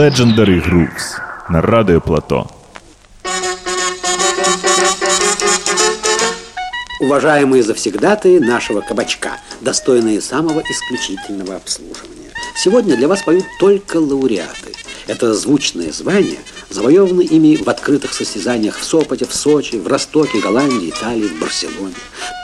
Legendary Grooves на Радио Плато. Уважаемые завсегдатые нашего кабачка, достойные самого исключительного обслуживания. Сегодня для вас поют только лауреаты. Это звучное звание завоевано ими в открытых состязаниях в Сопоте, в Сочи, в Ростоке, Голландии, Италии, в Барселоне.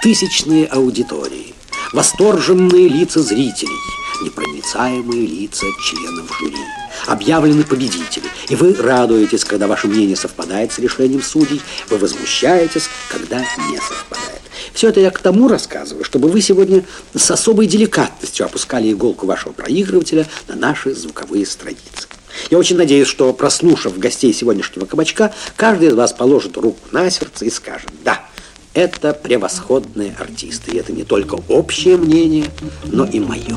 Тысячные аудитории, восторженные лица зрителей, непроницаемые лица членов жюри. Объявлены победители, и вы радуетесь, когда ваше мнение совпадает с решением судей, вы возмущаетесь, когда не совпадает. Все это я к тому рассказываю, чтобы вы сегодня с особой деликатностью опускали иголку вашего проигрывателя на наши звуковые страницы. Я очень надеюсь, что, прослушав гостей сегодняшнего кабачка, каждый из вас положит руку на сердце и скажет «Да, это превосходные артисты». И это не только общее мнение, но и мое.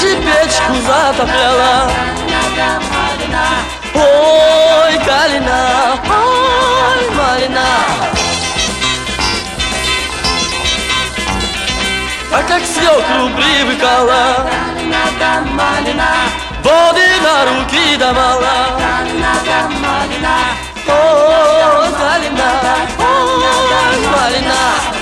же печку затопляла. Ой, Калина, ой, Марина. А как свекру привыкала, воды на руки давала. Ой, Калина, ой, Марина.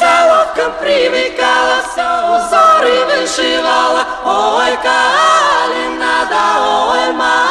Marcelo! Čoka privikala se, u zori vešivala, ovo je Kalinada, ovo Mala.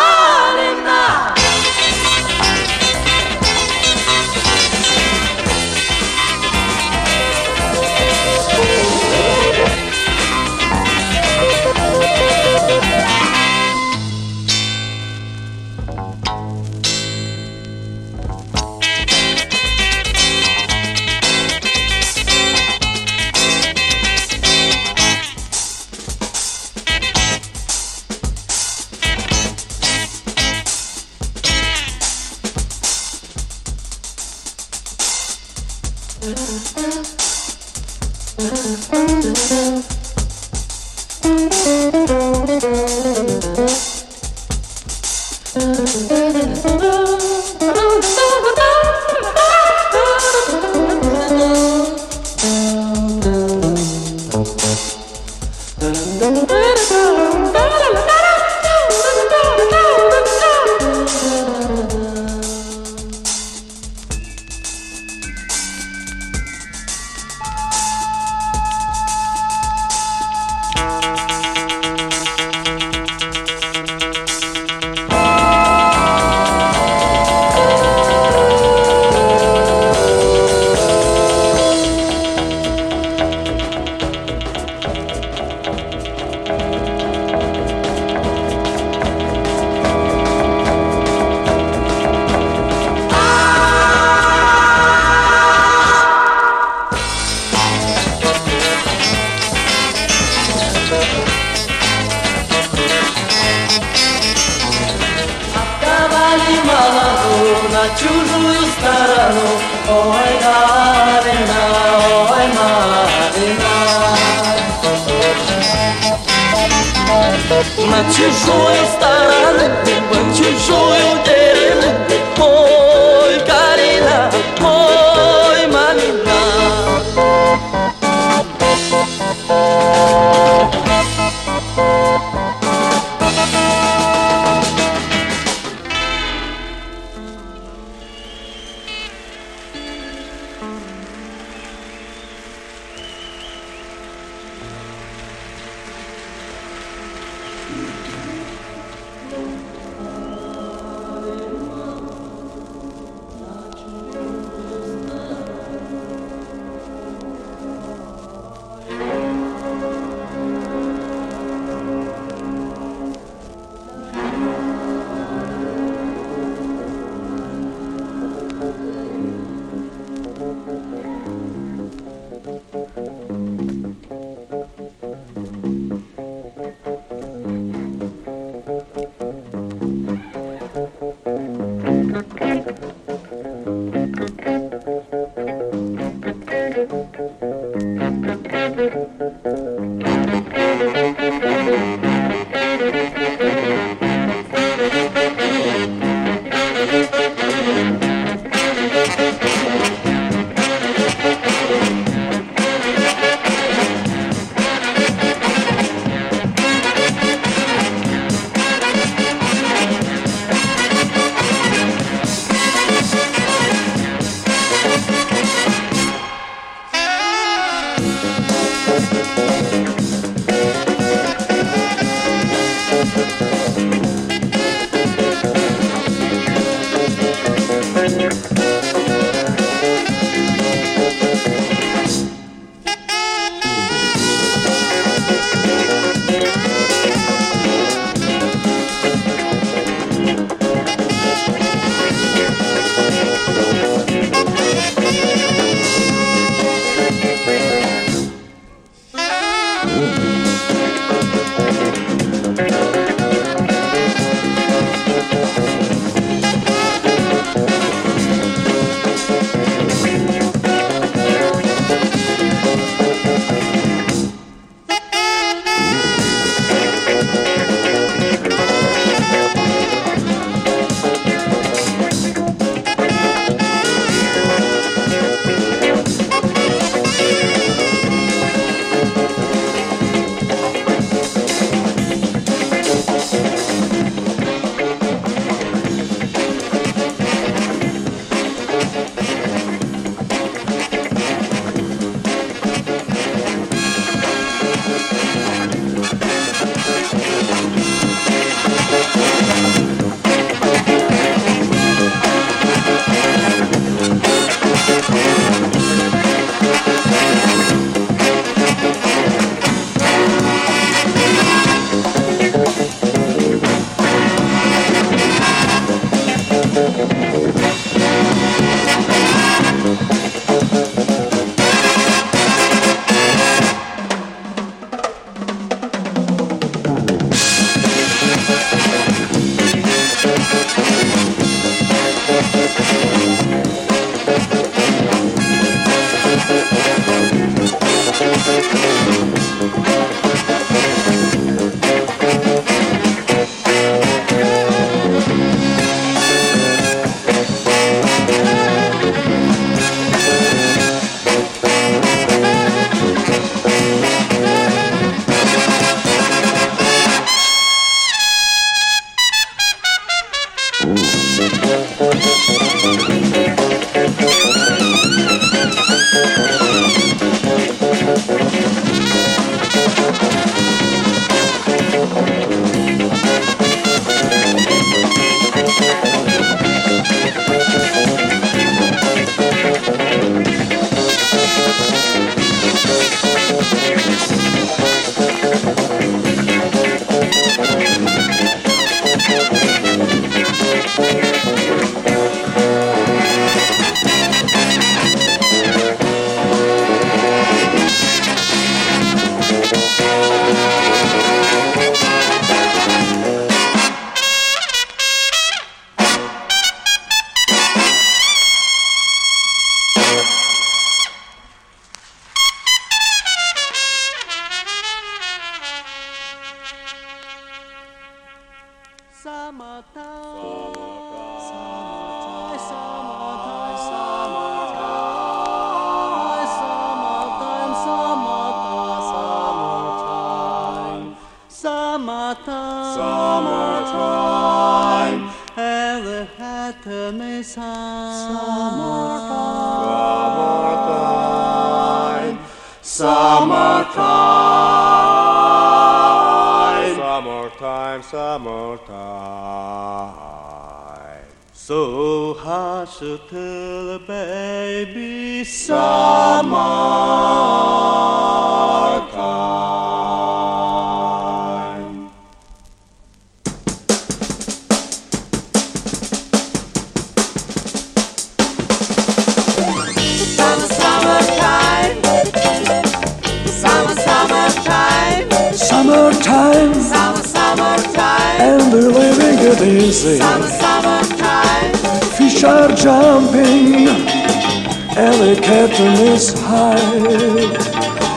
The curtain is high.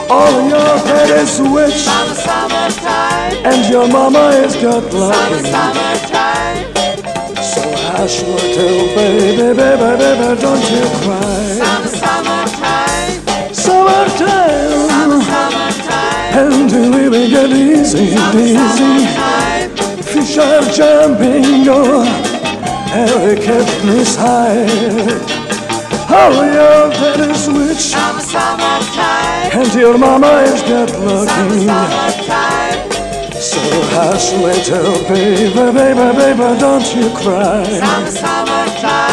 All your head is witch Summer, summertime. and your mama is good Summer, looking. summertime. So hush little baby, baby, baby, don't you cry. Summer, summertime. Summertime Summertime. and the living get easy, easy. Fish are jumping, oh, and the curtain is high. All your head is witch Summer, summertime. and your mama is Summer, looking. summertime. So hush, little baby, baby, baby, don't you cry. Summer, summertime.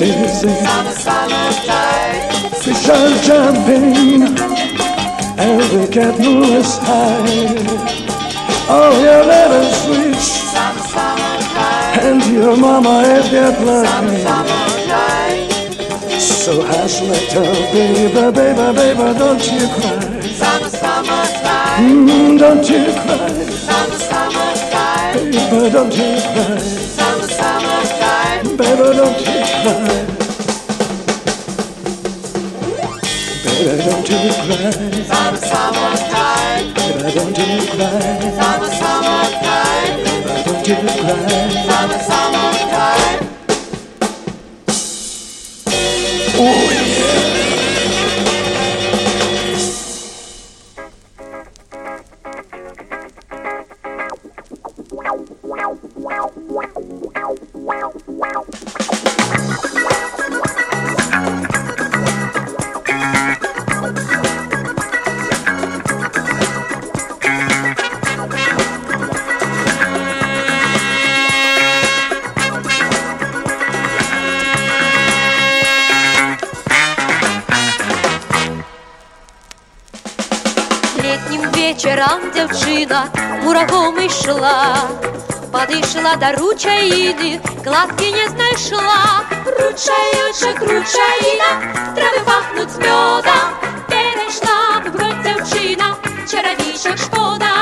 Get dizzy. Summer, summertime. Fish are jumping and the curtain is high. All your letters reach and your mama Summer, looking. summertime. So hush, little baby, baby, baby, don't you cry. Summer, summertime. Mm, don't you cry, Summer, summertime. baby, don't you cry. Summer. Baby, don't you cry. Baby, don't you cry. Summer, summertime. Baby, don't you cry. Summer, summertime. Baby, don't you cry. Summer, summertime. Oh мурагом йшла, Подійшла до ручаїни, кладки не знайшла. Ручаючок, ручаїна, трави пахнуть з медом, Перейшла в брод дівчина, чародійчок шкода,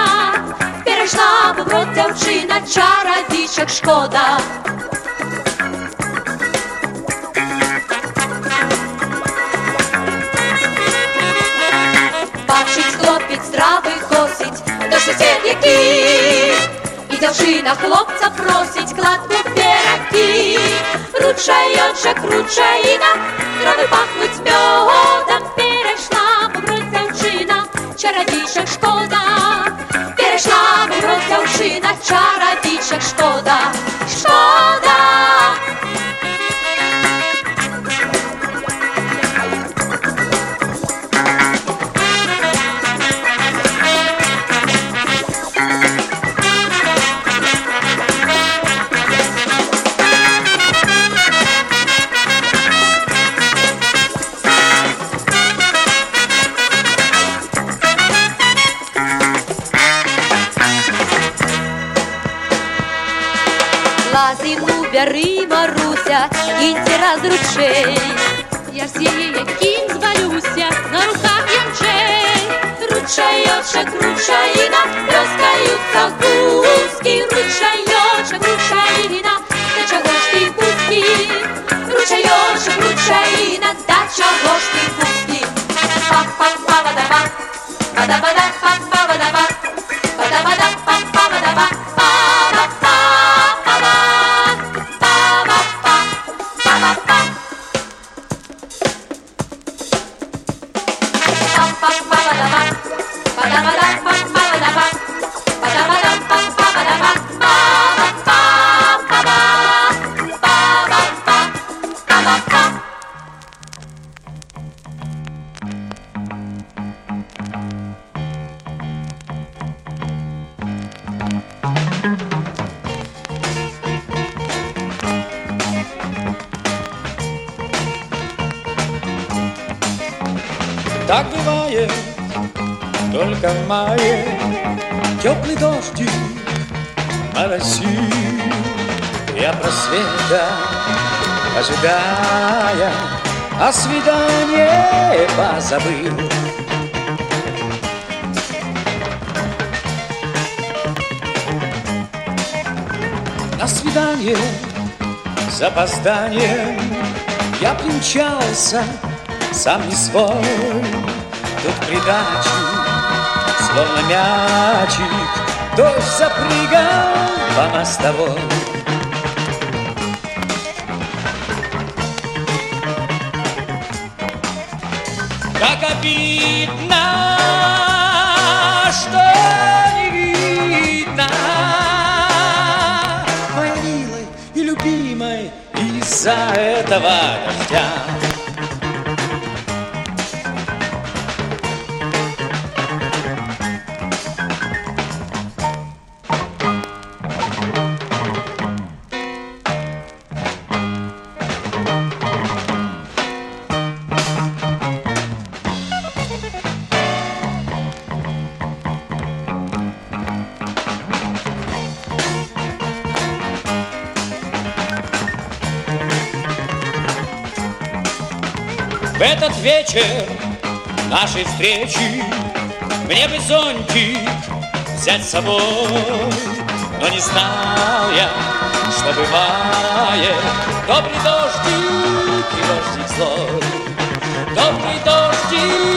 Перейшла в брод дівчина, чародійчок шкода. косить, до сусід який. І дівчина хлопця просить кладку піраки. Ручайочок, ручаїна, трави пахнуть медом. Перейшла боброд дівчина, чародійчик шкода. Перейшла боброд дівчина, чародійчик шкода. Шкода. Опозданием. Я примчался сам не свой. Тут придачу, словно мячик Дождь запрыгал по мостовой. Как обидно, из-за этого дождя вечер нашей встречи Мне бы зонтик взять с собой. Но не знал я, что бывает. Добрый дождик и дождик злой. Добрый дождик,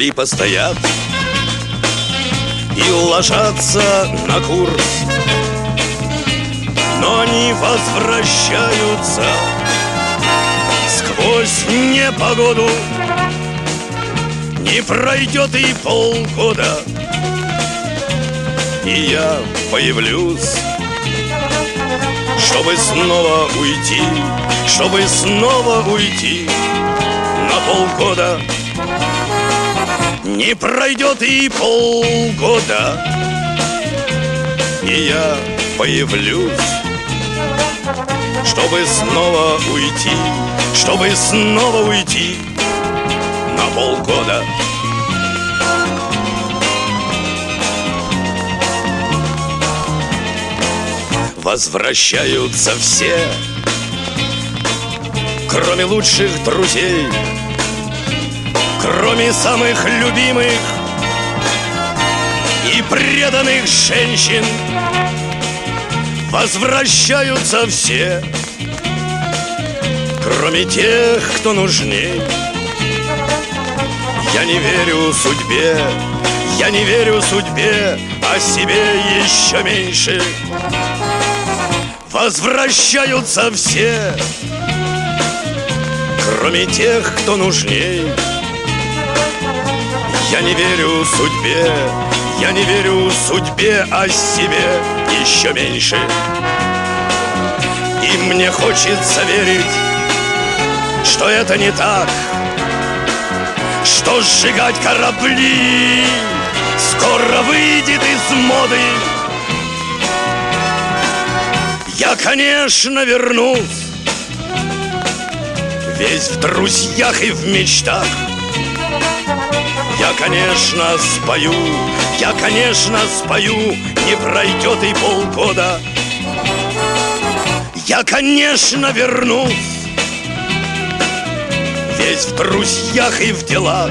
Корабли постоят и ложатся на курс Но они возвращаются сквозь непогоду Не пройдет и полгода И я появлюсь чтобы снова уйти, чтобы снова уйти на полгода. Не пройдет и полгода, и я появлюсь, чтобы снова уйти, чтобы снова уйти на полгода. Возвращаются все, кроме лучших друзей, кроме самых любимых и преданных женщин. Возвращаются все, кроме тех, кто нужней. Я не верю судьбе, я не верю судьбе, а себе еще меньше. Возвращаются все, кроме тех, кто нужней. Я не верю судьбе, я не верю судьбе, а себе еще меньше. И мне хочется верить, что это не так, что сжигать корабли скоро выйдет из моды. Я, конечно, вернусь Весь в друзьях и в мечтах Я, конечно, спою Я, конечно, спою Не пройдет и полгода. Я, конечно, вернусь Весь в друзьях и в делах.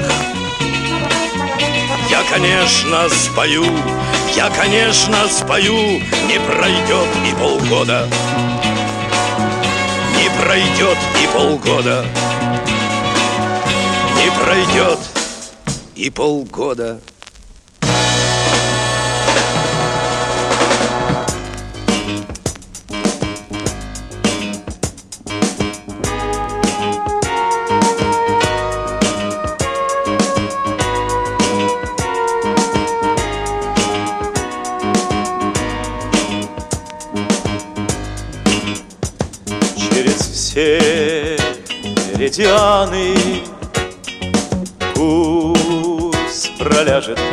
Я, конечно, спою я, конечно, спою, не пройдет и полгода. Не пройдет и полгода. Не пройдет и полгода. Все меридианы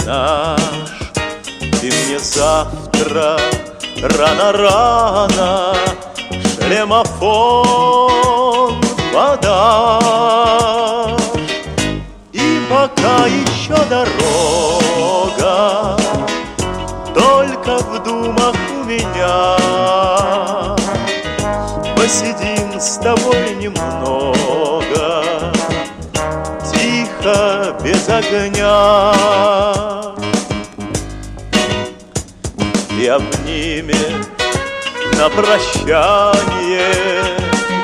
наш. Ты мне завтра рано-рано Шлемофон подашь. И пока еще дорога Только в думах у меня. Посидим с тобой немного Тихо, без огня И обнимет на прощание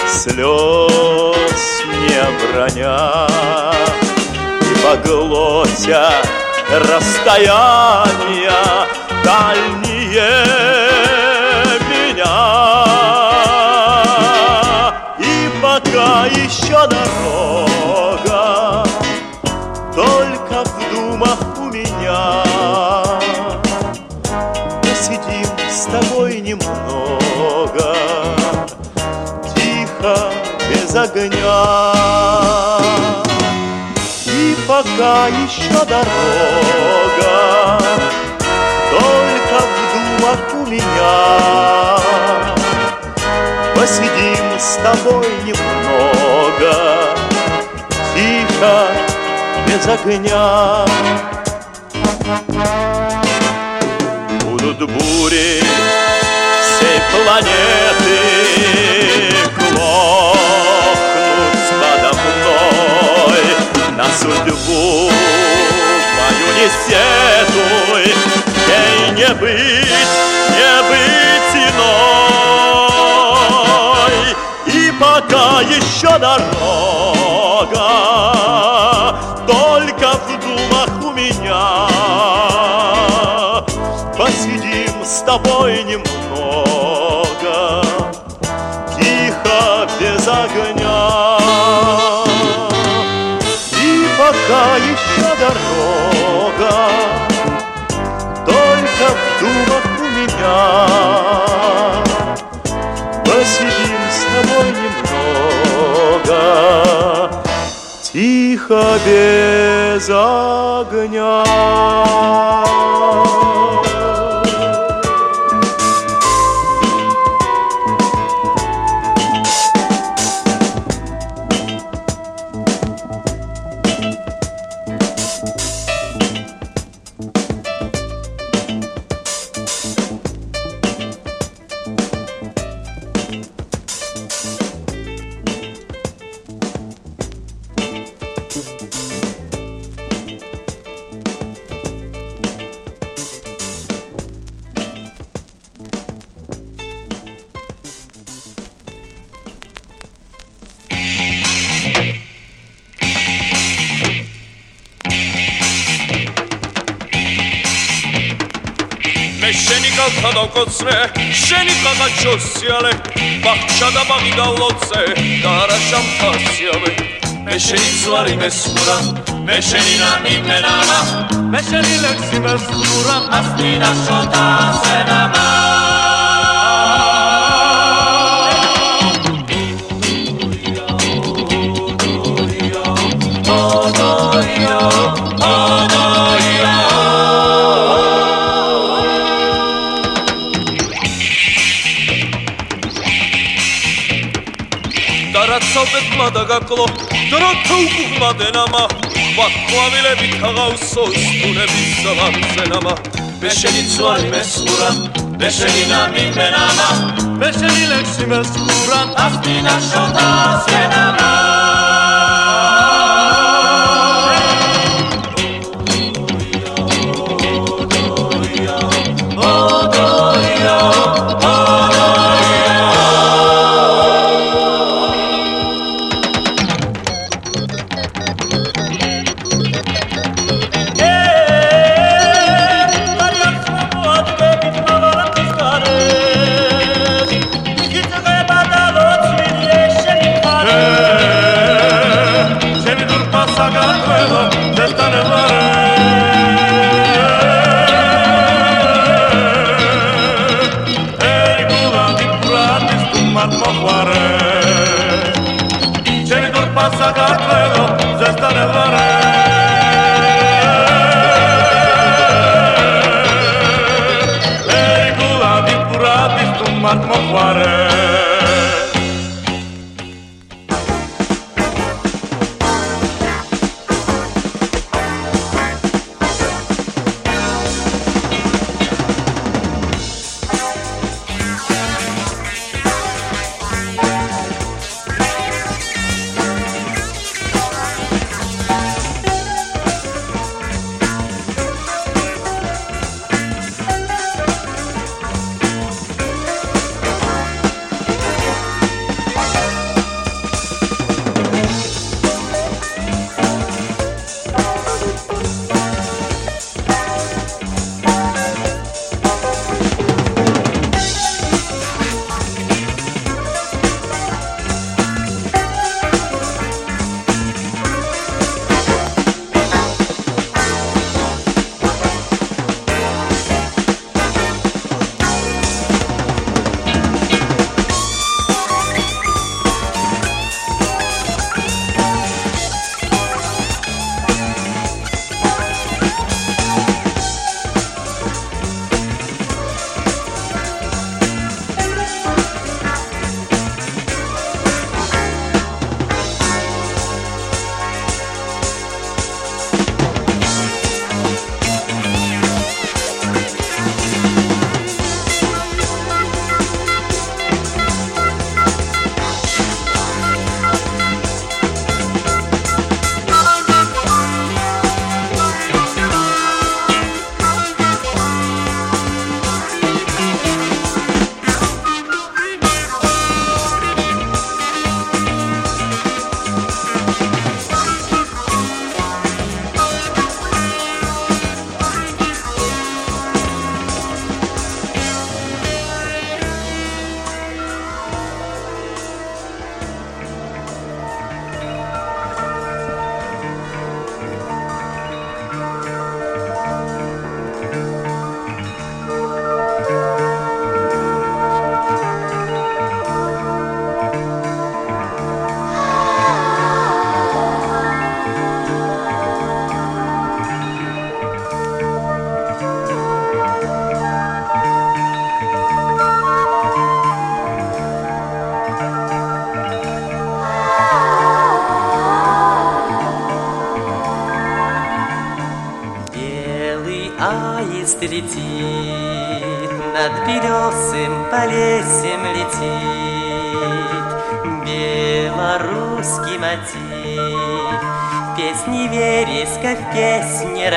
Слез не оброня И поглотя расстояния Дальние с тобой немного. Тихо, без огня. И пока еще дорога Только в думах у меня. Посидим с тобой немного. Тихо, без огня. Будут бури всей планеты Глохнуть подо мной. На судьбу мою не сетуй Ей не быть, не быть иной. И пока еще дорога тобой немного. Тихо, без огня. И пока еще дорога Только в думах у меня. Посидим с тобой немного. Тихо, без огня. ყაღაჩოსიალე ბახჩა და ბაღი გავლოცე და არა შამფასიალე მე შენი ზვარი მესურა მე შენი ნამი მენამა მე შენი ლექსი მესურა ასტინა შოტა სენამა ჭამა დაგაკლო დრო თუკუღლადენამა ვაქვავილებით ხაღავსო სტურების ზალამზენამა ბეშენი ძვალი მესურა ბეშენი ნამი მენამა ბეშენი ლექსი მესურა ასდინა შოთა სენამა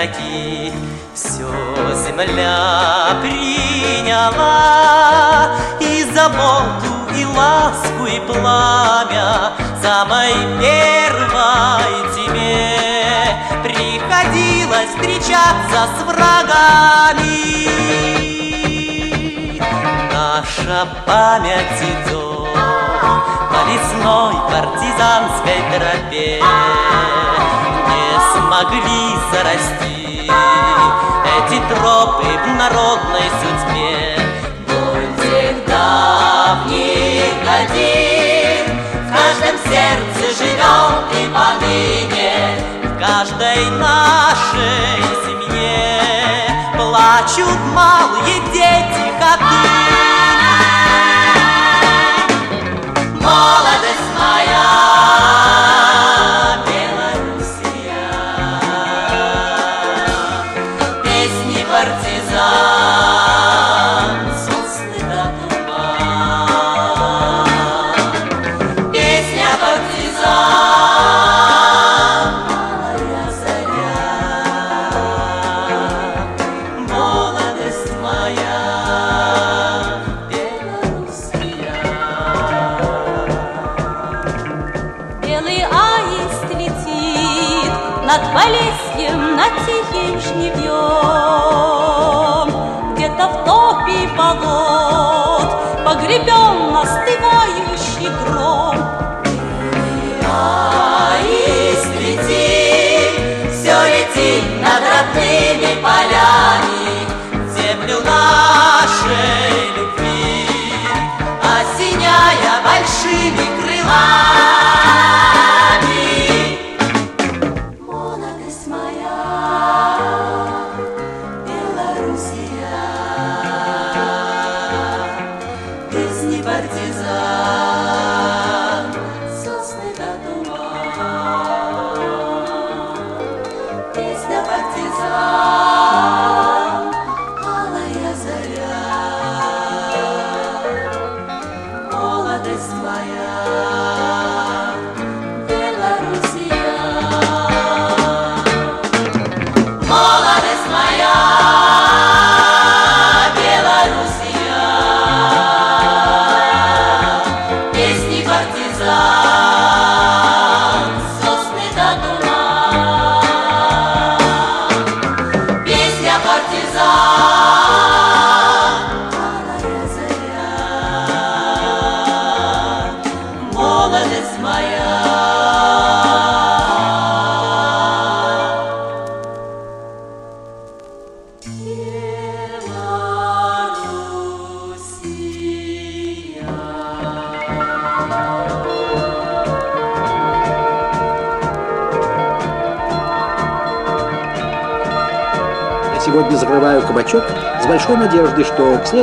раки Все земля приняла И заботу, и ласку, и пламя Самой первой тебе Приходилось встречаться с врагами. Наша память идет по лесной партизанской тропе. Смогли зарасти тропы в народной судьбе. Тех давних годин. В каждом сердце живет и поныне. В каждой нашей семье Плачут малые дети коты Молодость моя,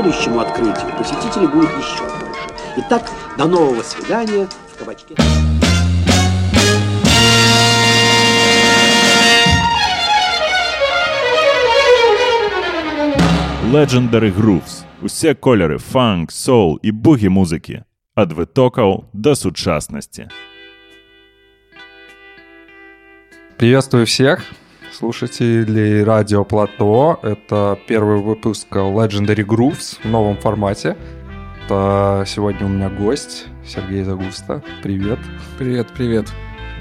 следующему открытию посетителей будет еще больше. Итак, до нового свидания в кабачке. Legendary Grooves. Усе кольори фанк, соул і бугі музики. Від витоків до сучасності. Приветствую всех слушателей радио Плато. Это первый выпуск Legendary Grooves в новом формате. Это сегодня у меня гость Сергей Загуста. Привет. Привет, привет.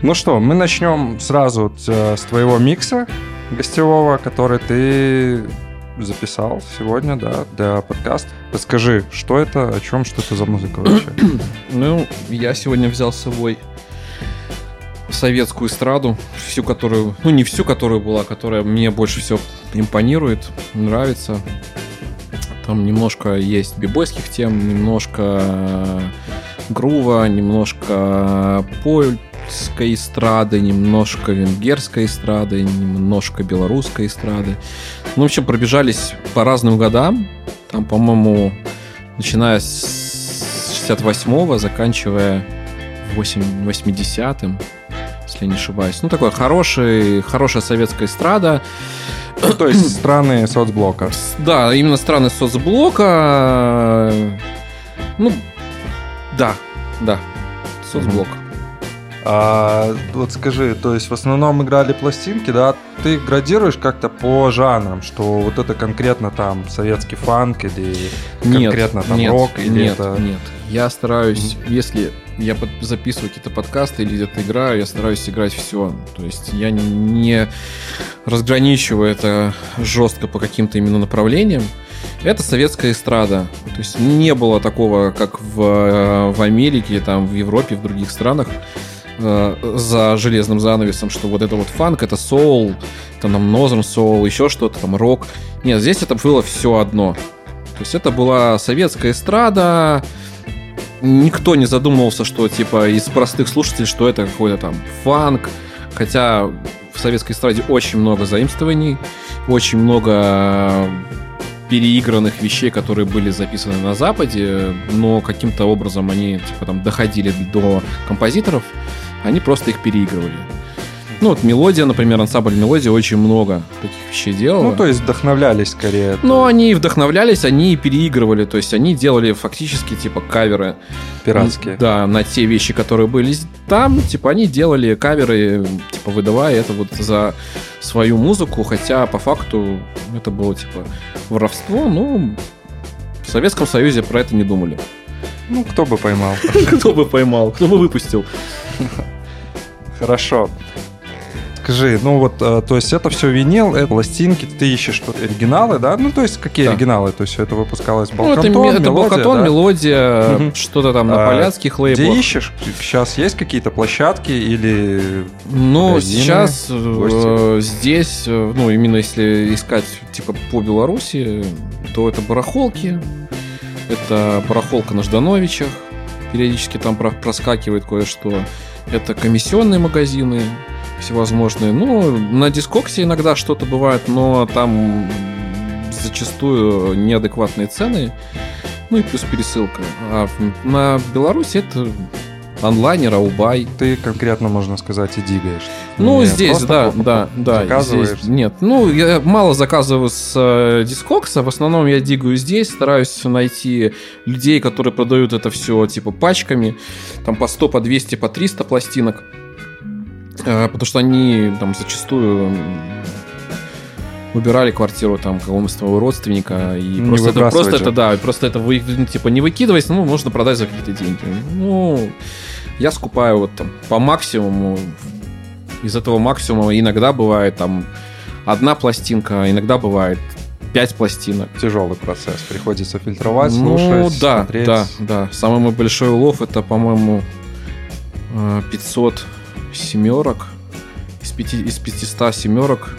Ну что, мы начнем сразу э, с твоего микса гостевого, который ты записал сегодня, да, для подкаста. Расскажи, что это, о чем, что это за музыка вообще? Ну, я сегодня взял с собой советскую эстраду, всю которую, ну не всю, которую была, которая мне больше всего импонирует, нравится. Там немножко есть бибойских тем, немножко грува, немножко польской эстрады, немножко венгерской эстрады, немножко белорусской эстрады. Ну, в общем, пробежались по разным годам. Там, по-моему, начиная с 68-го, заканчивая 8, 80-м, если я не ошибаюсь. Ну, такой хороший, хорошая советская эстрада. Ну, то есть страны соцблока. Да, именно страны соцблока. Ну, да, да, соцблок. А, вот скажи, то есть в основном играли пластинки, да? Ты градируешь как-то по жанрам, что вот это конкретно там советский фанк или конкретно нет, там нет, рок или нет, это... Нет, я стараюсь, если я записываю какие-то подкасты или где-то играю, я стараюсь играть все. То есть я не разграничиваю это жестко по каким-то именно направлениям. Это советская эстрада. То есть не было такого, как в, э, в Америке, там, в Европе, в других странах э, за железным занавесом, что вот это вот фанк, это соул, там, там нозром соул, еще что-то, там, рок. Нет, здесь это было все одно. То есть это была советская эстрада, никто не задумывался, что типа из простых слушателей, что это какой-то там фанк, хотя в советской эстраде очень много заимствований, очень много переигранных вещей, которые были записаны на Западе, но каким-то образом они типа там доходили до композиторов, они просто их переигрывали. Ну вот мелодия, например, ансамбль мелодия очень много таких вещей делала. Ну, то есть вдохновлялись скорее. Но они вдохновлялись, они и переигрывали, то есть они делали фактически типа каверы. Пиратские. Да, на те вещи, которые были там, типа они делали каверы, типа выдавая это вот за свою музыку, хотя по факту это было типа воровство, ну в Советском Союзе про это не думали. Ну, кто бы поймал. Кто бы поймал, кто бы выпустил. Хорошо. Скажи, ну вот, э, то есть это все винил, это пластинки, ты ищешь что оригиналы, да? Ну, то есть какие Да. оригиналы? То есть это выпускалось Ну, это, Балкантон, это мелодия, Балкатон, да? мелодия, Мгм. что-то там на А, поляцких лейблах. Где ищешь? Сейчас есть какие-то площадки или... Ну, сейчас э, здесь, э, ну, именно если искать, типа, по Беларуси, то это барахолки, это барахолка на Ждановичах, периодически там про- проскакивает кое-что, это комиссионные магазины всевозможные. Ну, на Дискоксе иногда что-то бывает, но там зачастую неадекватные цены, ну и плюс пересылка. А на Беларуси это онлайнер, аубай. Ты конкретно, можно сказать, и дигаешь. Ну, Не здесь, да, да, да. Заказываешь? здесь нет. Ну, я мало заказываю с э, дискокса. В основном я дигаю здесь, стараюсь найти людей, которые продают это все типа пачками. Там по 100, по 200, по 300 пластинок. Э, потому что они там зачастую м, выбирали квартиру там какого-нибудь своего родственника и Не просто это, просто же. это да просто это вы ну, типа не выкидывать ну можно продать за какие-то деньги ну я скупаю вот там по максимуму из этого максимума иногда бывает там одна пластинка, иногда бывает пять пластинок. Тяжелый процесс. Приходится фильтровать, ну слушать, да, смотреть. да, да. Самый мой большой улов это, по-моему, э, 500 семерок. Из, пяти, из 500 семерок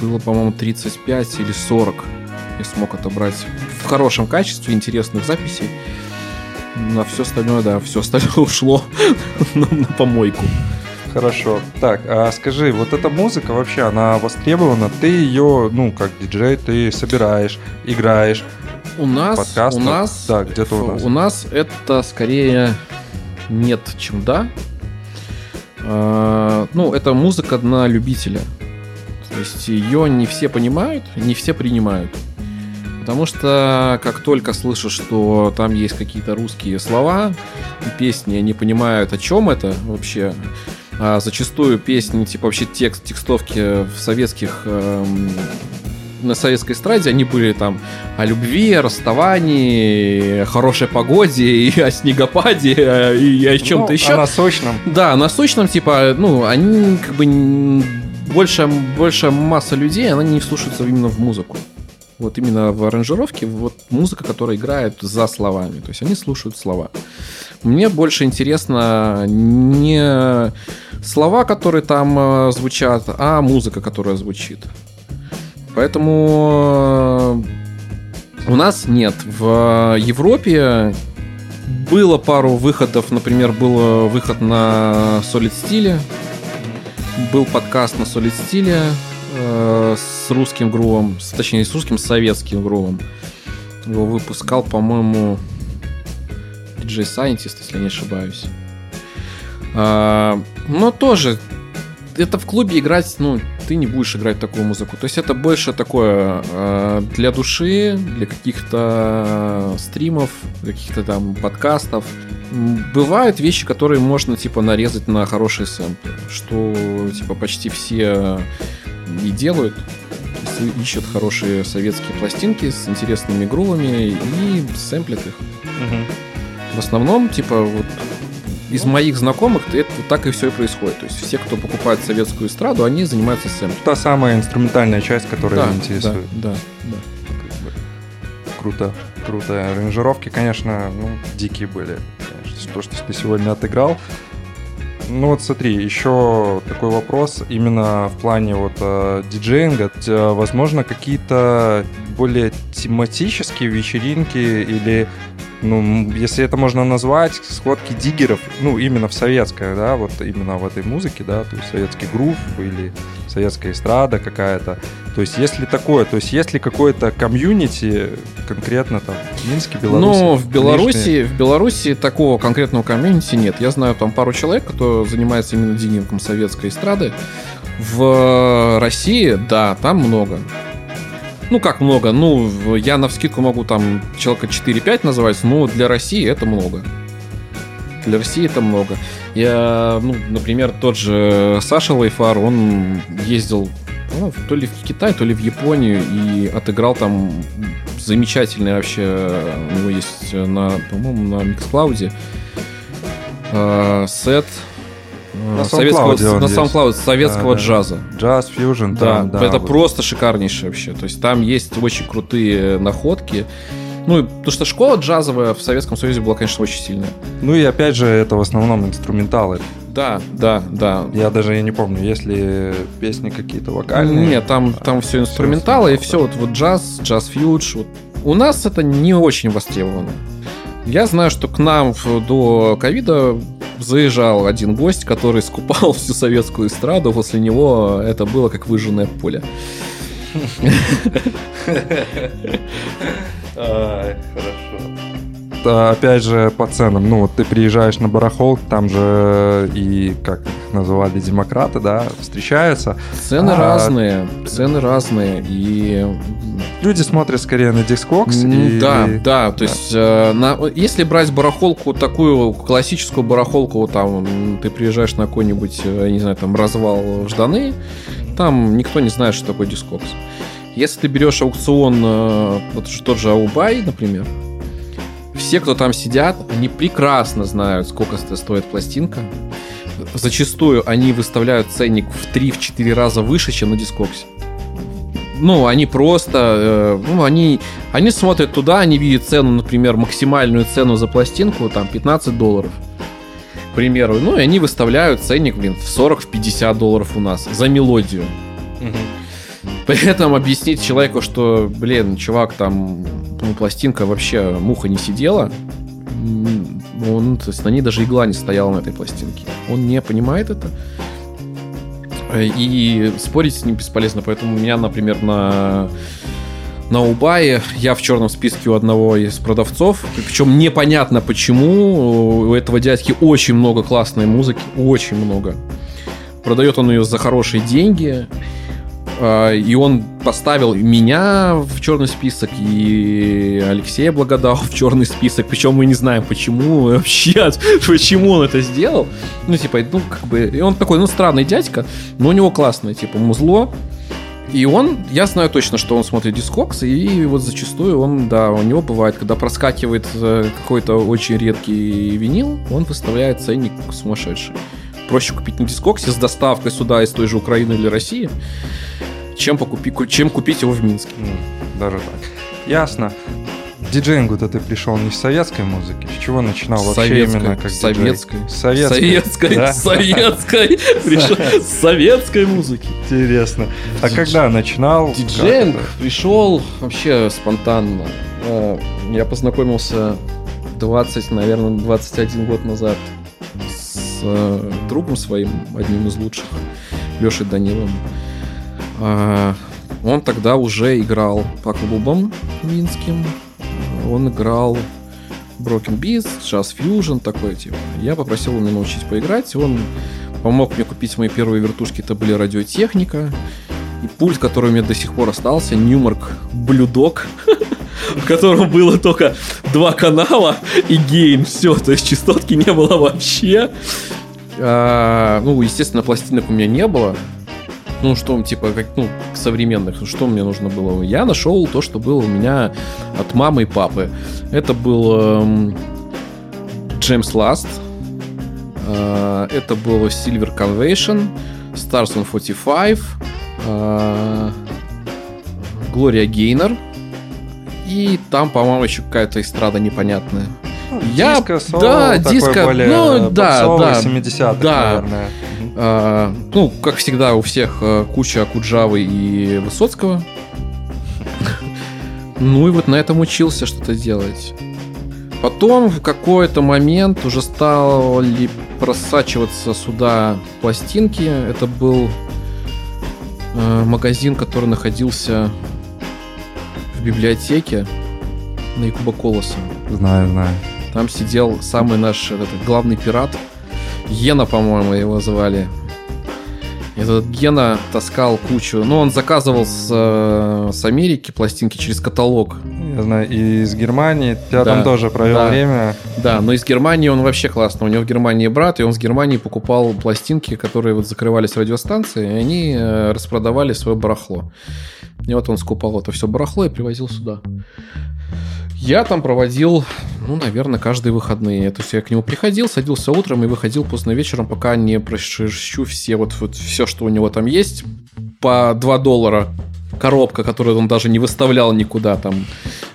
было, по-моему, 35 или 40. Я смог отобрать в хорошем качестве интересных записей. На все остальное, да, все остальное ушло на, на помойку. Хорошо. Так, а скажи, вот эта музыка вообще, она востребована? Ты ее, ну, как диджей, ты собираешь, играешь. У нас, Подкаст, у нас, да, где-то у нас. у нас это скорее нет, чем да. А, ну, это музыка на любителя. То есть ее не все понимают, не все принимают. Потому что как только слышишь, что там есть какие-то русские слова, песни, они понимают, о чем это вообще. А зачастую песни, типа вообще текст, текстовки в советских эм, на советской эстраде они были там о любви, о расставании, о хорошей погоде, и о снегопаде, э, и о чем-то Ну, еще. А на сочном? Да, на сочном, типа, ну, они как бы большая, большая масса людей, она не вслушивается именно в музыку. Вот именно в аранжировке, вот музыка, которая играет за словами. То есть они слушают слова. Мне больше интересно не слова, которые там э, звучат, а музыка, которая звучит. Поэтому э, у нас нет. В Европе было пару выходов. Например, был выход на Solid стиле. Был подкаст на Solid стиле э, с русским грувом. с- Точнее, не с русским, с советским грувом. Его выпускал, по-моему, DJ Scientist, если не ошибаюсь. А, но тоже это в клубе играть, ну, ты не будешь играть такую музыку. То есть это больше такое э, для души, для каких-то стримов, для каких-то там подкастов. Бывают вещи, которые можно типа нарезать на хорошие сэмплы, что типа почти все и делают. Ищут хорошие советские пластинки с интересными грувами и сэмплят их. В основном, типа, вот из моих знакомых это так и все и происходит. То есть все, кто покупает советскую эстраду, они занимаются сэмплом. Та самая инструментальная часть, которая Да, интересует. да, да, Круто, круто. Аранжировки, конечно, ну, дикие были. Конечно, то, что ты сегодня отыграл. Ну вот смотри, еще такой вопрос именно в плане вот э, диджеинга. Э, Возможно, какие-то более тематические вечеринки или, ну, если это можно назвать, сходки диггеров, ну, именно в советской, да, вот именно в этой музыке, да, то есть советский грув или советская эстрада какая-то. То есть, если такое, то есть, если какое-то комьюнити конкретно там в Минске, Беларуси? Ну, в Беларуси, внешнее? в Беларуси такого конкретного комьюнити нет. Я знаю там пару человек, кто занимается именно digging ом советской эстрады. В России, да, там много. Ну, как много? Ну, я на вскидку могу там человека 4-5 называть, но для России это много. Для России это много. Я, ну, например, тот же Саша Лайфар, он ездил ну, то ли в Китай, то ли в Японию и отыграл там замечательный вообще, у него есть на, по-моему, на Миксклауде э, сет На советского, на. SoundCloud советского Да, джаза. Джаз, фьюжн, Да, там, да. это вот. просто шикарнейшее вообще. То есть там есть очень крутые находки. Ну, потому что школа джазовая в Советском Союзе была, конечно, очень сильная. Ну и опять же, это в основном инструменталы. Да, да, да. Я даже я не помню, есть ли песни какие-то вокальные. Нет, там, там все инструменталы и все, вот, вот джаз, джаз фьюдж. Вот. У нас это не очень востребовано. Я знаю, что к нам до ковида заезжал один гость, который скупал всю советскую эстраду. После него это было как выжженное поле. хорошо. Опять же, по ценам. Ну, вот ты приезжаешь на барахол, там же и, как их называли, демократы, да, встречаются. Цены А, разные, цены разные. И Люди смотрят скорее на Discogs. И- Да, да, то есть э, на- если брать барахолку, такую классическую барахолку, там м, ты приезжаешь на какой-нибудь, э, я не знаю, там развал Жданы, там никто не знает, что такое дискокс. Если ты берешь аукцион, э, вот тот же Аубай, например, все, кто там сидят, они прекрасно знают, сколько ст- стоит пластинка. Зачастую они выставляют ценник в 3-4 раза выше, чем на дискоксе. Ну, они просто, э, ну, они, они смотрят туда, они видят цену, например, максимальную цену за пластинку, там, 15 долларов. К примеру. Ну, и они выставляют ценник, блин, в 40-50 долларов у нас за мелодию. При этом объяснить человеку, что, блин, чувак, там, ну, пластинка вообще муха не сидела, он, то есть на ней даже игла не стояла на этой пластинке. Он не понимает это. И спорить с ним бесполезно. Поэтому у меня, например, на на Убае я в черном списке у одного из продавцов. Причем непонятно почему. У этого дядьки очень много классной музыки. Очень много. Продает он ее за хорошие деньги. А, И он поставил меня в черный список, и Алексея Благодал в черный список. Причем мы не знаем, почему вообще, почему он это сделал. Ну, типа, ну, как бы, и он такой, ну, странный дядька, но у него классное, типа, музло. И он, я знаю точно, что он смотрит дискокс, и вот зачастую он, да, у него бывает, когда проскакивает э, какой-то очень редкий винил, он выставляет ценник сумасшедший. Проще купить на дискоксе с доставкой сюда из той же Украины или России, чем, покупи, чем купить его в Минске. Даже так. Ясно. Диджеингу-то ты пришел не с советской музыки. С чего начинал вообще Советской, именно как советской. диджей? Советской. Советской, да? советской. Пришел с советской музыки. Интересно. А когда начинал? Диджеинг это? пришел вообще спонтанно. Э, Я познакомился 20, наверное, 21 год назад э, другом своим, одним из лучших, Лешей Даниловым. А, Он тогда уже играл по клубам минским. Он играл Broken Beats, Jazz Fusion, такой типа. Я попросил его научить поиграть. Он помог мне купить мои первые вертушки, это были радиотехника. И пульт, который у меня до сих пор остался, Ньюмарк Блюдок, в котором было только два канала и gain. Все, то есть частотки не было вообще. А, ну, естественно, пластинок у меня не было. Ну, что, типа, как, ну, современных, что мне нужно было? Я нашел то, что было у меня от мамы и папы. Это был эм, Джеймс Ласт. Э, это было Silver Convention, Stars on 45, э, Gloria Gaynor. И там, по-моему, еще какая-то эстрада непонятная. Я, Диско, соул, да, диско, более ну, да, да, 70-х, да. наверное. А, ну, как всегда, у всех э, куча Акуджавы и Высоцкого. Ну и вот на этом учился что-то делать. Потом в какой-то момент уже стали просачиваться сюда пластинки. Это был э, магазин, который находился в библиотеке на Якуба Колоса. Знаю, знаю. Там сидел самый наш этот, главный пират. Гена, по-моему, его звали. Этот Гена таскал кучу. Ну, он заказывал с, э, с Америки пластинки через каталог. Я знаю, и из Германии. Я Да, там тоже провел да. время. Да, но из Германии он вообще классно. У него в Германии брат, и он с Германии покупал пластинки, которые вот закрывались радиостанции, и они э, распродавали свое барахло. И вот он скупал это все барахло и привозил сюда. Я там проводил, ну, наверное, каждые выходные. То есть я к нему приходил, садился утром и выходил поздно вечером, пока не прошерщу все вот, вот все, что у него там есть, по 2 доллара коробка, которую он даже не выставлял никуда там.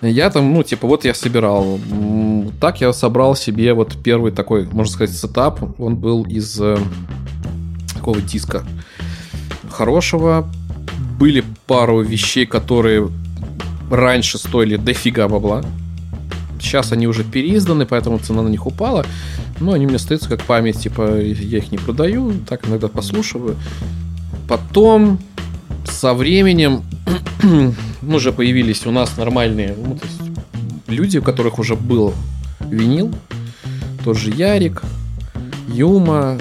Я там, ну, типа, вот я собирал. Так я собрал себе вот первый такой, можно сказать, сетап. Он был из э, такого диска хорошего. Были пару вещей, которые раньше стоили дофига бабла. Сейчас они уже переизданы, поэтому цена на них упала. Но они мне остаются как память, типа, я их не продаю, так иногда послушиваю. Потом со временем уже появились у нас нормальные ну, то есть люди, у которых уже был винил. Тот же Ярик, Юма,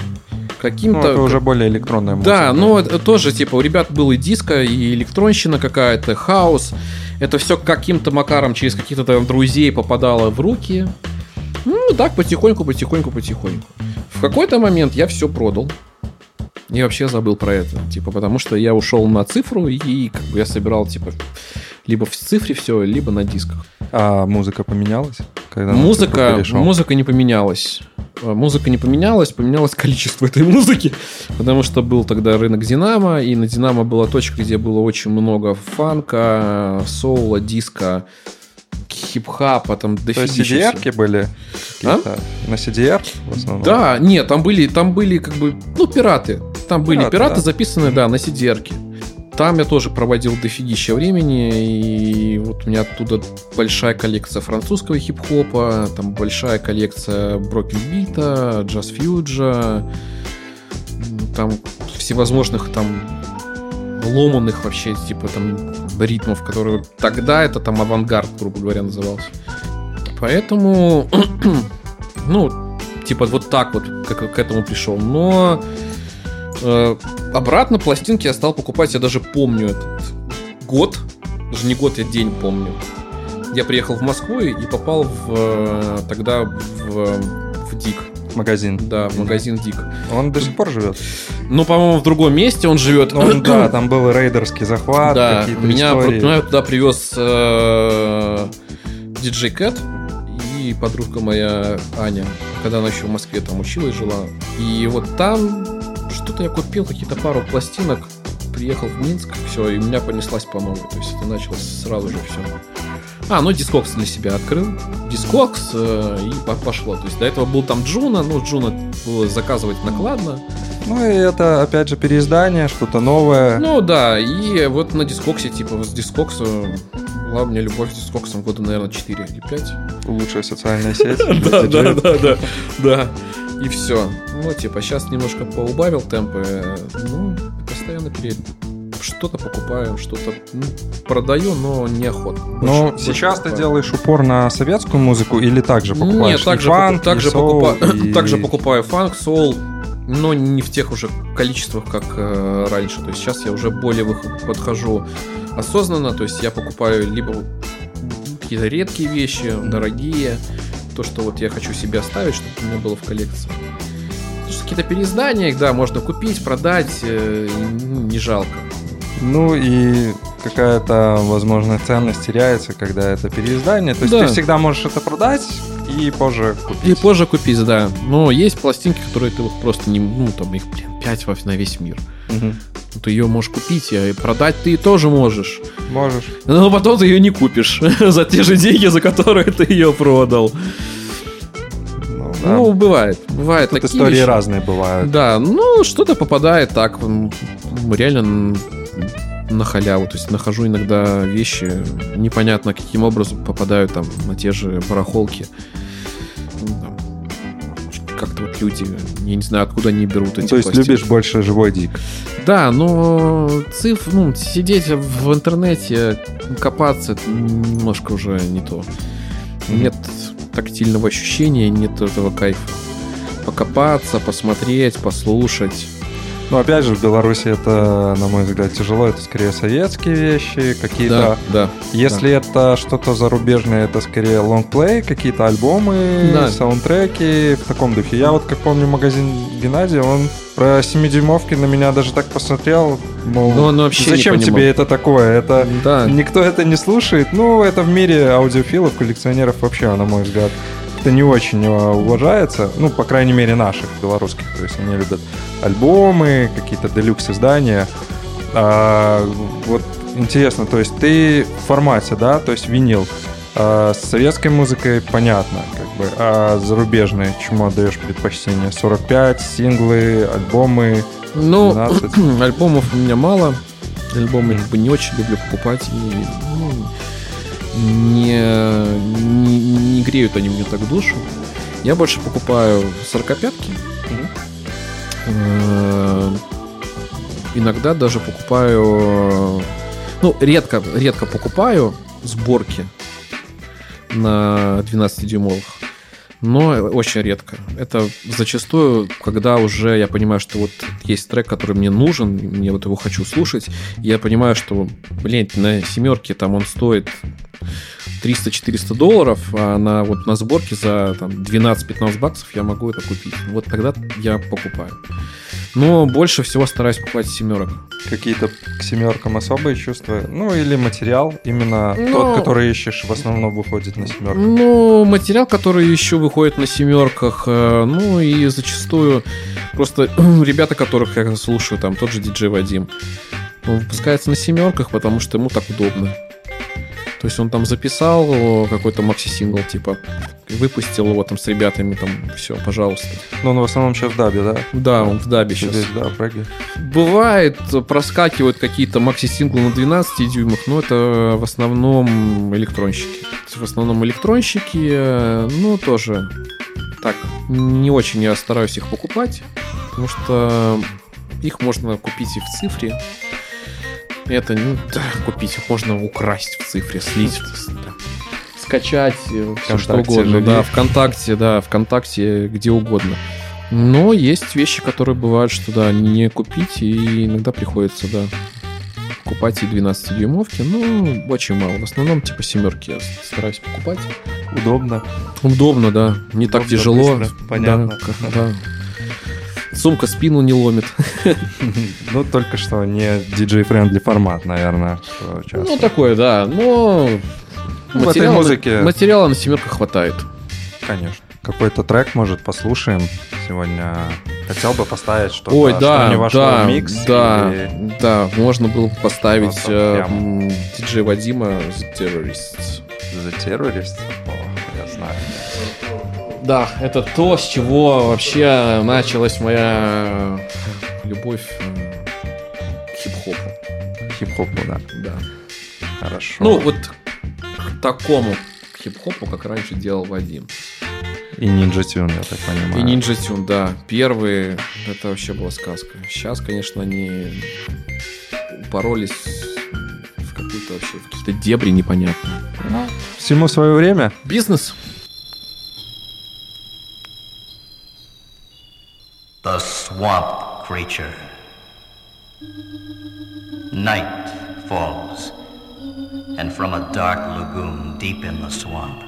Ну, каким-то... это уже более электронная музыка. Да, ну это тоже, типа, у ребят было и диско, и электронщина какая-то, хаос. Это все каким-то макаром через каких-то там друзей попадало в руки. Ну, так потихоньку, потихоньку, потихоньку. В какой-то момент я все продал. И вообще забыл про это. Типа, потому что я ушел на цифру, и как бы я собирал, типа, либо в цифре все, либо на дисках. А музыка поменялась? Когда Музыка, музыка не поменялась. Э, Музыка не поменялась, поменялось количество этой музыки. Потому что был тогда рынок Динамо, и на Динамо была точка, где было очень много фанка, соула, диска, хип-хапа, там То есть дофигища CDR-ки были? какие-то? На CDR в основном? Да, нет, там были, там были как бы, ну, пираты. Там были Пираты, пираты, да. записанные, да, на cd Там я тоже проводил дофигища времени, и вот у меня оттуда большая коллекция французского хип-хопа, там большая коллекция брокенбита, джаз-фьюджа, там всевозможных там ломанных вообще, типа там ритмов, которые тогда это там авангард, грубо говоря, назывался. Поэтому, ну, типа вот так вот как к этому пришел. Но обратно пластинки я стал покупать, я даже помню этот год, даже не год, я день помню. Я приехал в Москву и попал в э, тогда в, в Дик. Магазин. Да, в магазин Дик. Он до сих пор живет? Ну, по-моему, в другом месте он живет. Ну, да, там был рейдерский захват, Да, какие-то меня, истории. меня туда привез э, диджей Кэт и подружка моя Аня, когда она еще в Москве там училась, жила. И вот там что-то я купил, какие-то пару пластинок, приехал в Минск, все, и у меня понеслась по новой. То есть это началось сразу же все. А, ну Discogs для себя открыл. Discogs э, и по- пошло. То есть до этого был там Juno, ну Juno было заказывать накладно. Ну, и это, опять же, переиздание, что-то новое. Ну да, и вот на Discogs е, типа, с Discogs а была у меня любовь с Discogs ом года, наверное, 4 или 5. Лучшая социальная сеть. Да, да, да, да. И все. Ну, типа, сейчас немножко поубавил темпы. Ну, постоянно перед что-то покупаю, что-то ну, продаю, но неохотно. Но Больше- сейчас больше ты делаешь упор на советскую музыку или также покупаешь Нет, также, фанк, также, соул, покупаю, и- также покупаю фанк, соул, но не в тех уже количествах, как э, раньше. То есть сейчас я уже более подхожу осознанно, то есть я покупаю либо какие-то редкие вещи, дорогие, то, что вот я хочу себе оставить, чтобы у меня было в коллекции. Какие-то переиздания, их, да, можно купить, продать, э, ну, не жалко. Ну и какая-то, возможно, ценность теряется, когда это переиздание. То есть Да. ты всегда можешь это продать и позже купить. И позже купить, да. Но есть пластинки, которые ты вот просто не... Ну, там их, блин, 5 на весь мир. Ну, Ты ее можешь купить, и продать ты тоже можешь. Можешь. Но потом ты ее не купишь за те же деньги, за которые ты ее продал. Ну, да. Ну, бывает. Бывает Тут такие истории вещи. разные бывают. Да, ну, что-то попадает так, реально на халяву. То есть нахожу иногда вещи, непонятно каким образом попадают там на те же барахолки. Ну, Как-то вот люди, я не знаю, откуда они берут эти То есть пластинки. любишь больше живой дик. Да, но цифр, ну, сидеть в интернете, копаться, это немножко уже не то. Нет тактильного ощущения, нет этого кайфа. Покопаться, посмотреть, послушать. Но опять же, в Беларуси это, на мой взгляд, тяжело. Это скорее советские вещи, какие-то... Да, да. Если это что-то зарубежное, это скорее лонгплей, какие-то альбомы, Да. саундтреки в таком духе. Я вот как помню магазин Геннадия, он про 7-дюймовки на меня даже так посмотрел, мол, Ну, он вообще зачем тебе это такое? Это Да. никто это не слушает. Ну, это в мире аудиофилов, коллекционеров вообще, на мой взгляд, это не очень э, уважается. Ну, по крайней мере, наших, белорусских. То есть они любят альбомы, какие-то делюкс издания. А, вот интересно, то есть ты в формате, да, то есть винил. А, с советской музыкой понятно, как бы, а зарубежной чему отдаешь предпочтение? 45, синглы, альбомы, Ну, 12. альбомов у меня мало. Альбомы я как бы не очень люблю покупать. И, ну, не, не, не греют они мне так душу. Я больше покупаю 45-ки. Э, Иногда даже покупаю... Ну, редко, редко покупаю сборки на 12-дюймовых. Но очень редко. Это зачастую, когда уже я понимаю, что вот есть трек, который мне нужен, мне вот его хочу слушать, я понимаю, что, блин, на семерке там он стоит 300-400 долларов, а на, вот, на сборке за там, 12-15 баксов я могу это купить. Вот тогда я покупаю. Но больше всего стараюсь покупать семерок. какие-то к семеркам особые чувства. Ну, или материал, именно Ну, тот, который ищешь, в основном выходит на семерку. Ну, материал, который еще выходит на семерках, э, ну и зачастую просто ребята, которых я слушаю, там тот же диджей Вадим, он выпускается на семерках, потому что ему так удобно. То есть он там записал какой-то макси-сингл, типа, выпустил его там с ребятами, там, все, пожалуйста. Но он в основном сейчас в дабе, да? Да, он в дабе сейчас. Здесь, да, прыгает. Бывает, проскакивают какие-то макси-синглы на 12 дюймах, но это в основном электронщики. В основном электронщики, э, ну, тоже так, не очень я стараюсь их покупать, потому что их можно купить и в цифре. Это, ну, да, купить их можно украсть в цифре, слить, да, скачать, все что угодно. же Да. ВКонтакте, да, ВКонтакте, где угодно. Но есть вещи, которые бывают, что да, не купить, и иногда приходится, да, покупать и 12-дюймовки. Ну, очень мало. В основном, типа, семерки я стараюсь покупать. Удобно. Удобно, да. Не так Удобно, тяжело. быстро, понятно. Да, как- да. Сумка спину не ломит. Ну, только что не DJ-friendly формат, наверное. что. Ну, такое, да. Но Ну, в этой материала, музыке- материала на семерках хватает. Конечно. Какой-то трек, может, послушаем сегодня. Хотел бы поставить что-то, Ой, что да, не вошло да, в микс. да, или- да, можно было бы поставить э, диджей Вадима The Terrorists. The Terrorist? О, я знаю. Да, это то, с чего вообще началась моя любовь э, к хип-хопу. Хип-хопу, да. Да. Хорошо. Ну, вот к такому хип-хопу, как раньше делал Вадим. И Ninja Tune, я так понимаю. И Ninja Tune, да. Первые, это вообще была сказка. Сейчас, конечно, они упоролись в какую-то вообще, в какие-то дебри непонятные. Всему свое время. Бизнес. The swamp creature. Night falls, and from a dark lagoon deep in the swamp,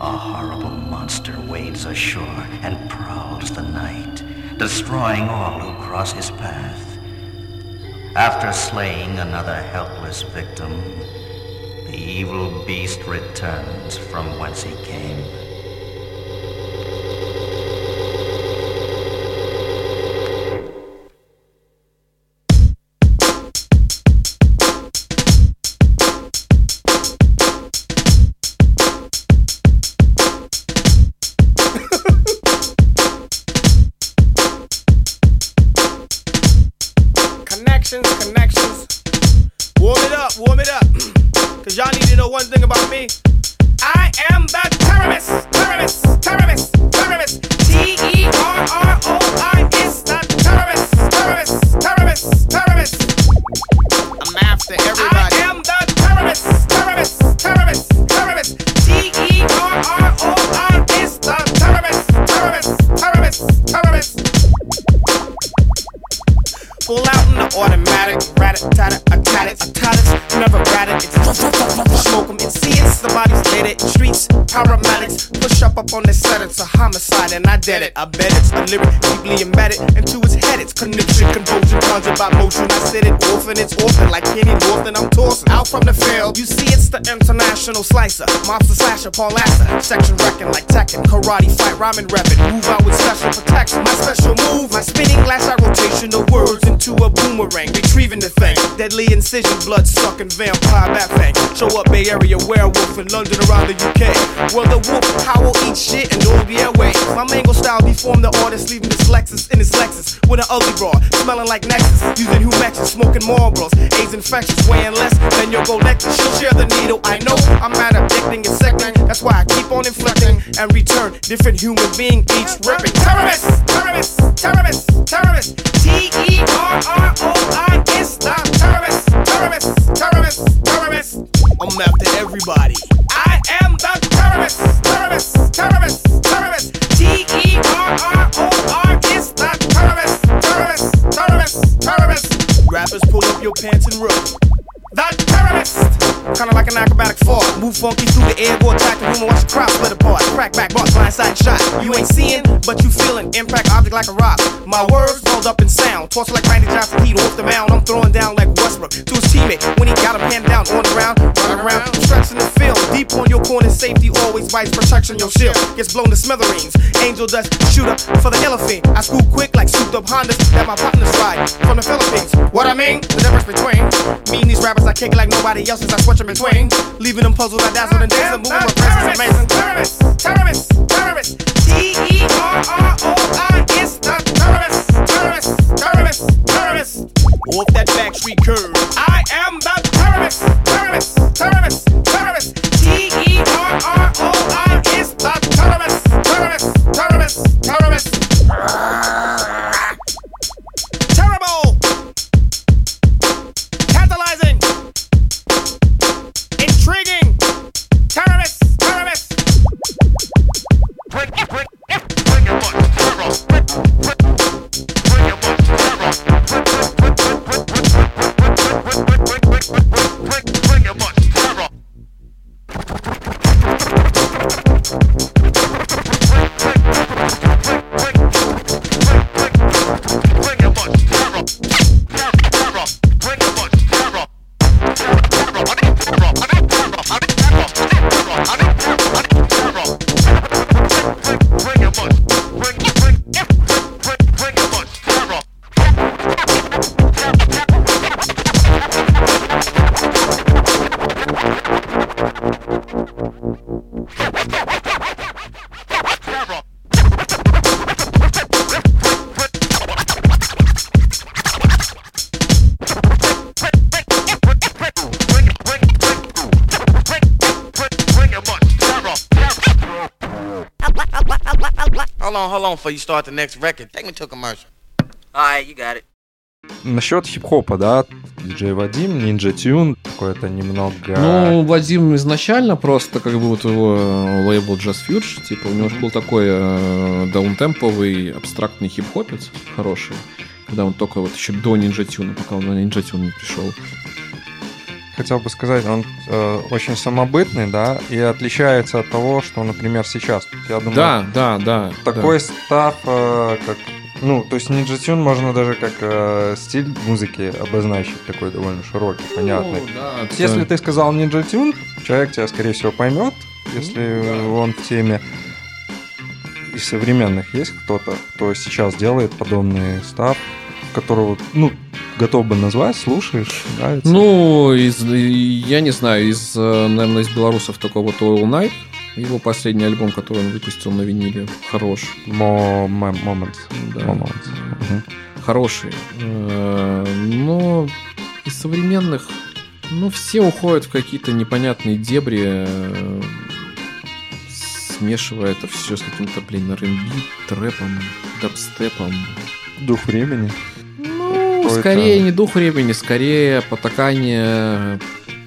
a horrible monster wades ashore and prowls the night, destroying all who cross his path. After slaying another helpless victim, the evil beast returns from whence he came. Connections, connections. Warm it up, warm it up. Cause y'all need to know one thing about me. I am the terrorist, terrorist, terrorist. it, tied it, I tied I tied. Never ratted it. Smoke them and see it. Somebody's dead at streets. power up on this set, it's a homicide, and I did it, I bet it's a lyric deeply embedded into his head, it's connection, convulsion, conjured by motion, I said it often, it's often, like Kenny Norton, I'm tossing, out from the field, you see it's the international slicer, mobster slasher, Paul Lasser, section wrecking like Tekken, karate fight, rhyming rapping, move out with special protection, my special move, my spinning lash eye rotation of words into a boomerang, retrieving the thing, deadly incision, blood sucking vampire bat fang, show up Bay Area werewolf in London around the UK, well the wolf howl, eat shit and don't be away, my mango style deformed the artist, leaving this Lexus in his Lexus with an ugly bra, smelling like Nexus, using Humexes, smoking Marlboros, AIDS infectious, weighing less than your gold necklace, she'll share the needle, I know, I'm mad addicting and secting, that's why I keep on inflecting and return different human being each ripping. Terrorists, terrorists, terrorists, terrorists, T E R R O I S, the terrorists, terrorists, terrorists, terrorists. I'm after everybody. I am the terrorist, terrorist, terrorist, T E R R O R S, the terrorist, terrorist, terrorist, terrorist. Rappers pull up your pants and run. The terrorist! Kinda like an acrobatic fall. Move funky through the air, go attack the room and watch the crowd split apart. Crack back, boss, blindside shot. You ain't seeing, but you feeling. Impact object like a rock. My words rolled up in sound. Toss like Randy Johnson, heat off the mound. I'm throwing down like Westbrook to his teammate when he got him hand down on the ground. Running around, stretching the field. Deep on your corner, safety always vice protection. Your shield gets blown to smithereens. Angel dust, shoot up for the elephant. I school quick like souped up Hondas that my partners ride from the Philippines. What I mean? The difference between me and these rappers I kick like nobody else's. I switch them between, leaving them puzzled. I dazzle and and moving my presence amazing. Terrorists, terrorists, terrorists. T E R R O I S. The terrorists, terrorists, terrorists, terrorists. Off that backstreet curve. I am the terrorist, terrorist, terrorist, terrorist. T E R R O I S. The terrorist, terrorist, terrorist, terrorist. On before you start the next record. Take me to a commercial. All right, you got it. насчет хип-хопа, да, диджей Вадим, Ninja Tune, такое-то немного... Ну, Вадим изначально просто, как бы вот его э, лейбл Just Fuge, типа, у него же был такой э, даунтемповый абстрактный хип-хопец хороший, когда он только вот еще до Ninja Tune, пока он на Ninja Tune не пришел. Хотел бы сказать, он э, очень самобытный, да, и отличается от того, что, например, сейчас. Я думаю, Да, да, да. такой да. став, э, как ну, то есть Tune можно даже как э, стиль музыки обозначить, такой довольно широкий, понятный. Ну, да, это- Если ты сказал Tune, человек тебя, скорее всего, поймет, если он в теме. Из современных есть кто-то, кто сейчас делает подобный став, которого, ну, готов бы назвать, слушаешь, нравится? Ну, из, я не знаю, из, э, наверное, из белорусов такого вот All Night, его последний альбом, который он выпустил на виниле, хорош. Мо- мо- Moments. Да. Moments. Мгм. Хороший. Э, Но из современных, ну, все уходят в какие-то непонятные дебри, э, смешивая это все с каким-то, блин, R&B, трэпом, дабстепом. Дух времени. Ну, скорее не дух времени, скорее потакание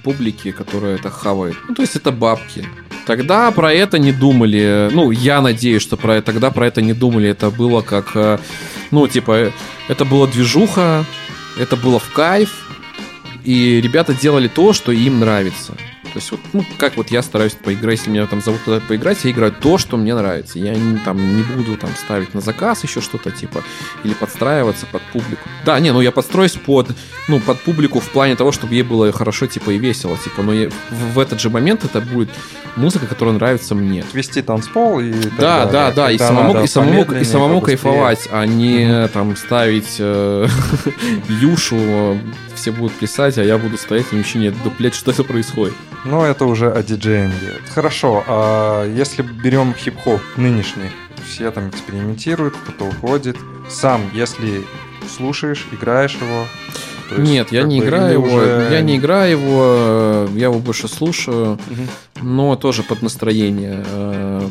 публики, которая это хавает. Ну, то есть это бабки. Тогда про это не думали. Ну, я надеюсь, что про тогда про это не думали. Это было как, э, ну, типа, это была движуха, это было в кайф, и ребята делали то, что им нравится. То есть, вот, ну, как вот я стараюсь поиграть, если меня там зовут куда-то поиграть, я играю то, что мне нравится. Я не, там не буду там ставить на заказ еще что-то типа, или подстраиваться под публику. Да, не, ну я подстроюсь под, ну, под публику в плане того, чтобы ей было хорошо, типа, и весело, типа, но я- в, в этот же момент это будет музыка, которая нравится мне. Вести танцпол и так Да, далее. да, да, и Когда самому, и самому, и самому кайфовать, а не там ставить э, юшу, все будут плясать, а я буду стоять и вообще не дуплять, что это происходит. Ну, это уже о диджеинге. Хорошо, а если берем хип-хоп нынешний, все там экспериментируют, кто-то уходит. Сам, если слушаешь, играешь его... то есть, Нет, я не бы, играю его, уже- я не играю его, э, я его больше слушаю, Мгм. но тоже под настроение. Э,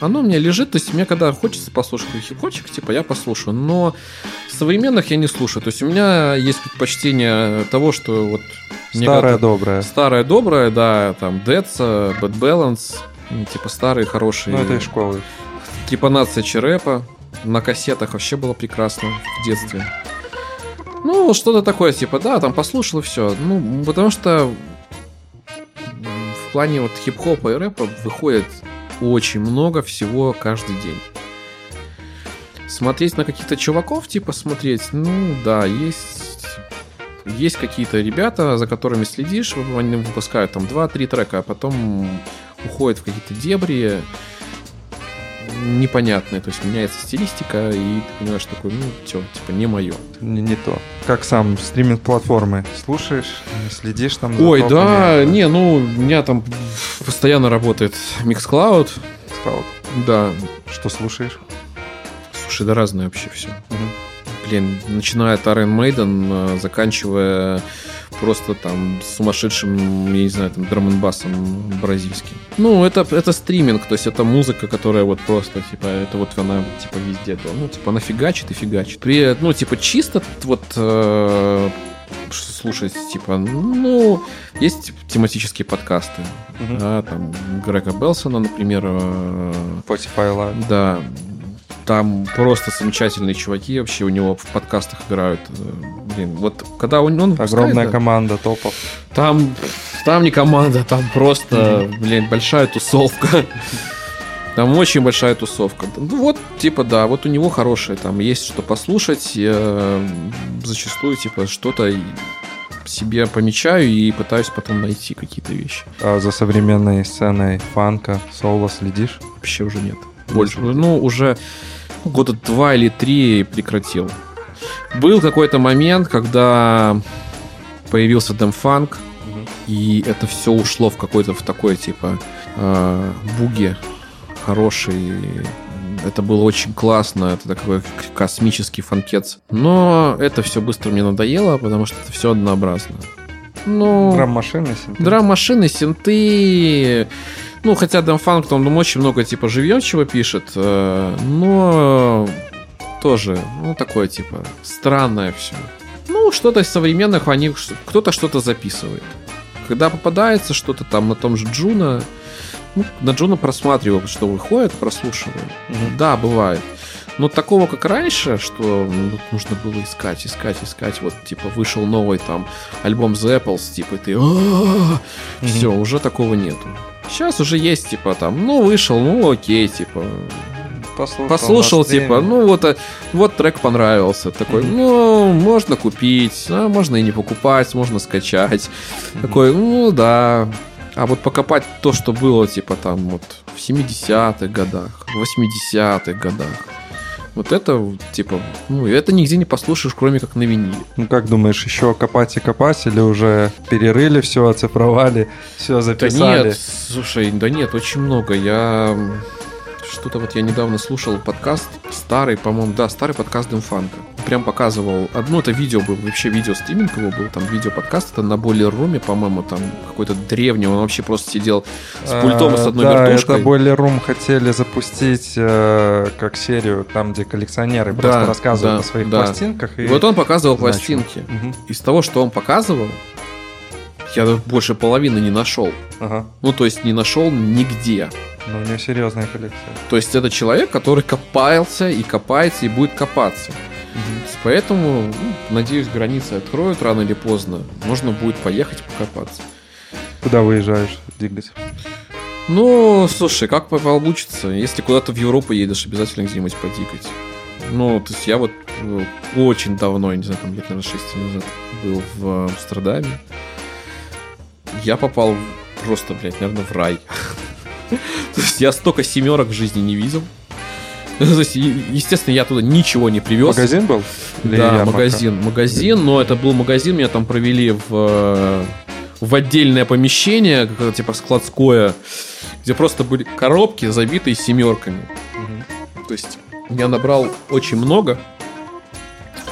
Оно у меня лежит, то есть мне когда хочется послушать хип-хопчик, типа я послушаю, но современных я не слушаю. То есть у меня есть предпочтение того, что вот Старое доброе. Старое доброе, да, там Deads, Bad Balance, типа старые хорошие. Ну, это из школы. Трепанация Черепа. На кассетах вообще было прекрасно в детстве. Ну, что-то такое, типа, да, там послушал и все. Ну, потому что в плане вот хип-хопа и рэпа выходит очень много всего каждый день. Смотреть на каких-то чуваков, типа, смотреть, ну, да, есть... Есть какие-то ребята, за которыми следишь, они выпускают там 2-3 трека, а потом уходят в какие-то дебри, непонятные, то есть меняется стилистика, и ты понимаешь, такой, ну, все, типа, не мое. Не, не то. Как сам стриминг-платформы? Слушаешь, следишь там за Ой, да, не, ну, у меня там постоянно работает Mixcloud. Cloud. Да. Что слушаешь? Слушай, да разное вообще все. Блин, начиная от Iron Maiden, э, заканчивая просто там сумасшедшим, я не знаю, там драм басом бразильским. Ну, это, это стриминг, то есть это музыка, которая вот просто, типа, это вот она, типа, везде. то, Ну, типа, она фигачит и фигачит. При, ну, типа, чисто вот э, слушать, типа, ну, есть тематические подкасты. Мгм. Да, там Грега Белсона, например. э, Spotify Live. Да. Там просто замечательные чуваки вообще у него в подкастах играют. Э, Блин, вот когда он, он Огромная да, команда топов. там, там не команда, там просто, блин, большая тусовка. Там очень большая тусовка. Ну вот, типа, да, вот у него хорошее, там есть что послушать. Я зачастую, типа, что-то себе помечаю и пытаюсь потом найти какие-то вещи. А за современной сценой фанка, соло следишь? Вообще уже нет. Больше. Ну, уже года два или три прекратил. Был какой-то момент, когда появился Дэмфанк, и это все ушло в какой-то в такой типа э, буги хороший. Это было очень классно, это такой космический фанкец. Но это все быстро мне надоело, потому что это все однообразно. Ну, Драм-машины, синты? Драм-машины, синты. Ну, хотя Дэмфанк там ну, очень много типа живьем пишет, э, но тоже, ну, такое типа странное все. Ну, что-то из современных, они кто-то что-то записывает. Когда попадается что-то там на том же Джуна, ну, на Джуна просматривал, что выходит, прослушиваю. Да, бывает. Но такого, как раньше, что ну, нужно было искать, искать, искать. Вот, типа, вышел новый там альбом The Apples, типа, и ты... Все, уже такого нету. Сейчас уже есть, типа, там, ну, вышел, ну, окей, типа, Послушал, послушал, типа, ну вот, э, вот трек понравился. Такой, ну, можно купить, а можно и не покупать, можно скачать. Такой, ну да. А вот покопать то, что было, типа, там, вот, в 70-х годах, в 80-х годах. Вот это, типа, ну, это нигде не послушаешь, кроме как на виниле. Ну как думаешь, еще копать и копать или уже перерыли все, оцифровали, все Да записали? нет, слушай, да нет, очень много. Я что-то вот я недавно слушал подкаст старый, по-моему, да, старый подкаст Дымфанка. Прям показывал, одно это видео был, вообще видео стриминг его был, там видео подкаст, это на Бойлер Руме, по-моему, там какой-то древний, он вообще просто сидел с пультом и с одной А, да, вертушкой. это Boiler Room хотели запустить э, как серию, там, где коллекционеры просто рассказывают да, о своих да. пластинках. И вот он показывал пластинки. Из того, что он показывал, я больше половины не нашел. Ага. Ну, то есть не нашел нигде. Ну, у него серьезная коллекция. То есть это человек, который копался и копается и будет копаться. Поэтому, ну, надеюсь, границы откроют рано или поздно. Можно будет поехать покопаться. Куда выезжаешь, двигать? Ну, слушай, как по- получится? Если куда-то в Европу едешь, обязательно где-нибудь подикать. Ну, то есть я вот э, очень давно, не знаю, там лет, наверное, 6 назад был в Амстердаме. Я попал в- просто, блядь, наверное, в рай. То есть я столько семерок в жизни не видел. То есть, естественно, я туда ничего не привез. Магазин был? Или да, ярмарка? магазин. Магазин, но это был магазин, меня там провели в, э, в отдельное помещение, типа складское, где просто были коробки, забитые семерками. То есть я набрал очень много.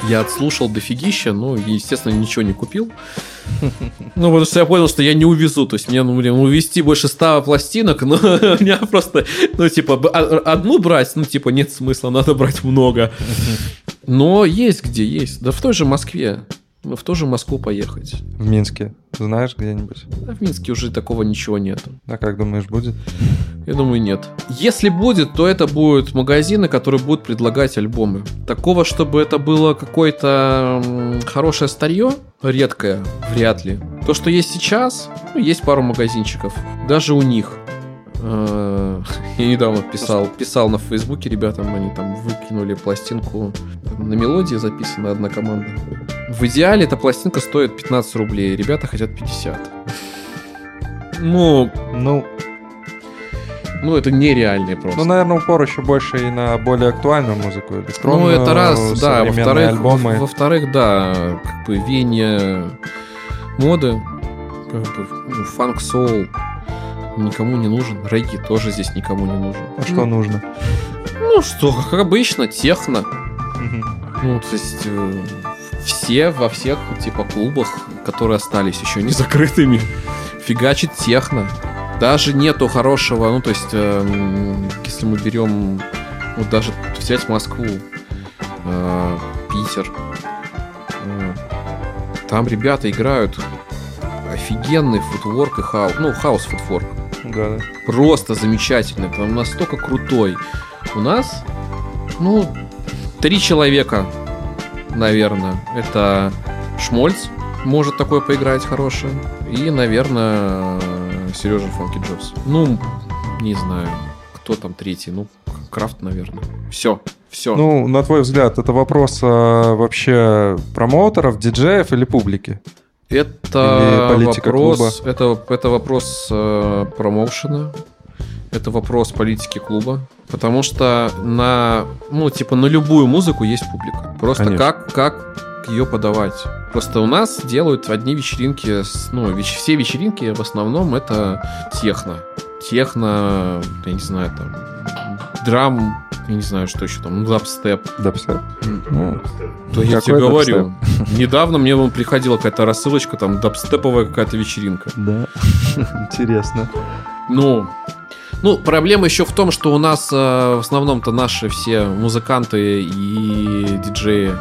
Я отслушал дофигища, ну, и, естественно, ничего не купил. Ну, потому что я понял, что я не увезу. То есть мне, ну, блин, увезти больше ста пластинок, но у меня просто, ну, типа, б- а- одну брать, ну, типа, нет смысла, надо брать много. Но есть где есть. Да в той же Москве. Ну, В ту же Москву поехать. В Минске. Знаешь где-нибудь? А в Минске уже такого ничего нету. А как думаешь, будет? Я думаю, нет. Если будет, то это будут магазины, которые будут предлагать альбомы. Такого, чтобы это было какое-то хорошее старье, редкое, вряд ли. То, что есть сейчас, ну, есть пару магазинчиков. Даже у них. Э, Я недавно писал, писал на Фейсбуке ребятам, они там выкинули пластинку. На мелодии записана одна команда. В идеале эта пластинка стоит 15 рублей, ребята хотят 50. Ну, Ну, ну это нереальные просто. ну, наверное, упор еще больше и на более актуальную музыку, Ну, это раз, да. Во-вторых, альбомы. во- во-вторых, да, как бы веяние моды, как бы, ну, фанк-соул никому не нужен. Регги тоже здесь никому не нужен. А что нужно? Ну что, как обычно, техно. Ну, то есть э, все во всех типа клубах, которые остались еще не закрытыми, фигачит техно. Даже нету хорошего, ну то есть, эм, если мы берем, вот даже взять Москву, э, Питер, э, там ребята играют офигенный footwork и хаус, ну хаус footwork. Да, да. Просто замечательный, прям настолько крутой. У нас, ну, три человека, наверное. Это Шмольц, может такое поиграть хорошее. И, наверное, Сережа Фанки Джобс. Ну, не знаю, кто там третий. Ну, Крафт, наверное. Все, все. Ну, на твой взгляд, это вопрос а, вообще промоутеров, диджеев или публики? Это Или вопрос, это, это вопрос э, промоушена, это вопрос политики клуба, потому что на, ну, типа, на любую музыку есть публика. Просто Конечно. как, как ее подавать. Просто у нас делают одни вечеринки, ну, веч- все вечеринки в основном это техно. Техно, я не знаю, там, драм, я не знаю, что еще там, ну, дабстеп. Дабстеп? Ну, Да я тебе говорю. дабстеп? Недавно мне вон приходила какая-то рассылочка, там дабстеповая какая-то вечеринка. Да. Интересно. Ну, ну, проблема еще в том, что у нас э, в основном-то наши все музыканты и диджеи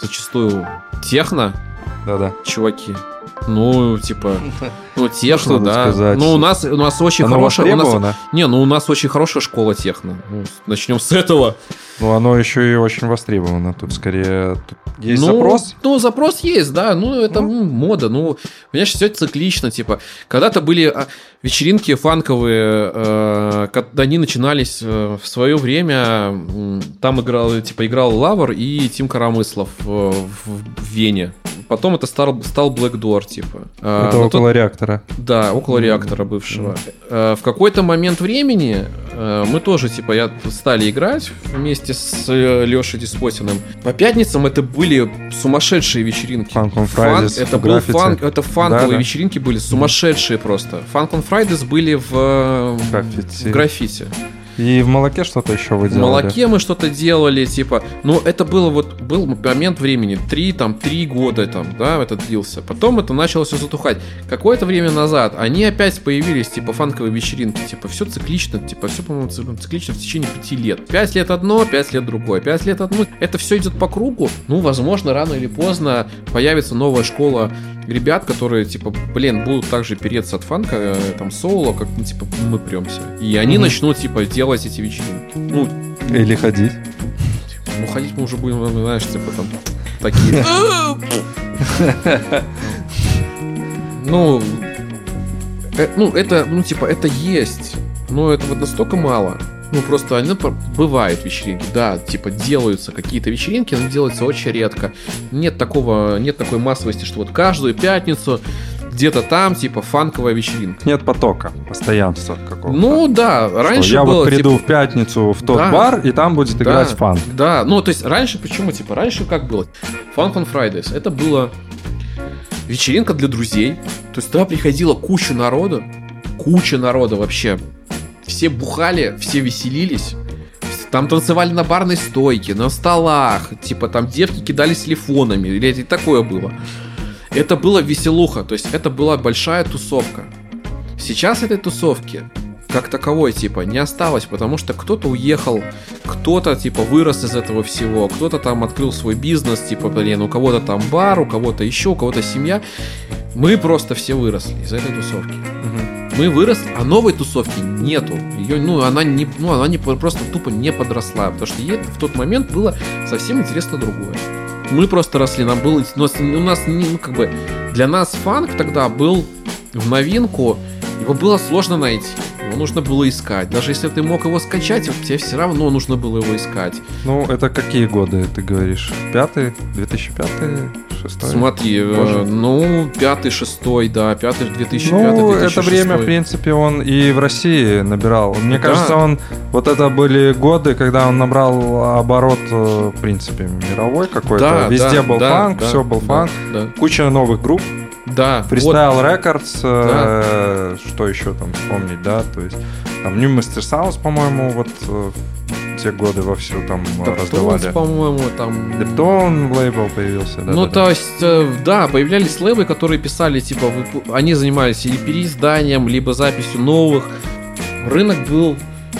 зачастую техно, Да-да. чуваки. Ну, типа, ну, техно, да. сказать? Ну, у нас, у нас очень Оно хорошая... У нас, не, ну, у нас очень хорошая школа техно. Ну, начнем с этого. Ну, оно еще и очень востребовано. Тут скорее тут есть ну, запрос. Ну, запрос есть, да. Ну, это ну, мода. Ну, понимаешь, все циклично. Типа, когда-то были а, вечеринки фанковые, э, когда они начинались э, в свое время. Там играл, типа, играл Лавр и Тим Карамыслов э, в, в Вене. Потом это стал, стал Black Door, типа. А, Это но около тот- реактора. Да, около реактора бывшего. Э, В какой-то момент времени э, мы тоже, типа, я стали играть вместе с Лешей Диспотиным. По пятницам это были сумасшедшие вечеринки. Funk on Фан- Fridays это в был фанк, это фанковые Да-да. вечеринки были сумасшедшие просто. Funk on Fridays были в, э, Граффити. в граффити. И в молоке что-то еще вы В делали. молоке мы что-то делали, типа, ну, это было вот, был момент времени, три, там, три года, там, да, это длился. Потом это начало все затухать. Какое-то время назад они опять появились, типа, фанковые вечеринки, типа, все циклично, типа, все, по-моему, ци- циклично в течение пяти лет. Пять лет одно, пять лет другое, пять лет одно. Это все идет по кругу. Ну, возможно, рано или поздно появится новая школа ребят, которые, типа, блин, будут также переться от фанка, э, там, соула, как, ну, типа, мы премся. И они Мгм. начнут, типа, делать эти вечеринки. Ну, Или ходить. ну, ходить мы уже будем, знаешь, типа там такие. Ну, э, ну, это, ну, типа, это есть. Но это вот настолько мало. Ну, просто они по- бывают вечеринки, да, типа делаются какие-то вечеринки, но делаются очень редко. Нет такого, нет такой массовости, что вот каждую пятницу где-то там, типа, фанковая вечеринка. Нет потока, постоянства какого-то. Ну да, Что раньше я было, вот приду типа, в пятницу в тот Да. бар, и там будет Да, играть фан. Да, ну то есть раньше почему? Типа раньше как было? Fun Fun Fridays. Это было вечеринка для друзей. То есть туда приходила куча народа. Куча народа вообще. Все бухали, все веселились. Там танцевали на барной стойке, на столах. Типа там девки кидались телефонами. Или это и такое было. Это было веселуха. То есть это была большая тусовка. Сейчас этой тусовки как таковой, типа, не осталось, потому что кто-то уехал, кто-то, типа, вырос из этого всего, кто-то там открыл свой бизнес, типа, блин, у кого-то там бар, у кого-то еще, у кого-то семья. Мы просто все выросли из этой тусовки. Мы выросли, а новой тусовки нету. Ее, ну, она не, ну, она не просто тупо не подросла, потому что ей в тот момент было совсем интересно другое. Мы просто росли, нам было, у нас, у нас ну, как бы, для нас фанк тогда был в новинку, его было сложно найти. Его нужно было искать. Даже если ты мог его скачать, тебе все равно нужно было его искать. Ну, это какие годы ты говоришь? Пятый? 2005? Шестой? Смотри, э, Позже? ну, пятый, шестой, да, пятый, 2005, Ну, 2006. это время, в принципе, он и в России набирал. Мне Да. кажется, он... Вот это были годы, когда он набрал оборот, э, в принципе, мировой какой-то. Да, Везде да, был да, фанк, да, все был да, фанк. да. Куча новых групп. Да, Freestyle Records, э, что еще там вспомнить, да? То есть там New Master Sounds, по-моему, вот э, те годы вовсю там э, Топтонс, раздавали. по-моему, там... Дептон лейбл появился, да? ну, да, то есть, э, да, появлялись лейблы, которые писали, типа, выпу- они занимались или переизданием, либо записью новых. Рынок был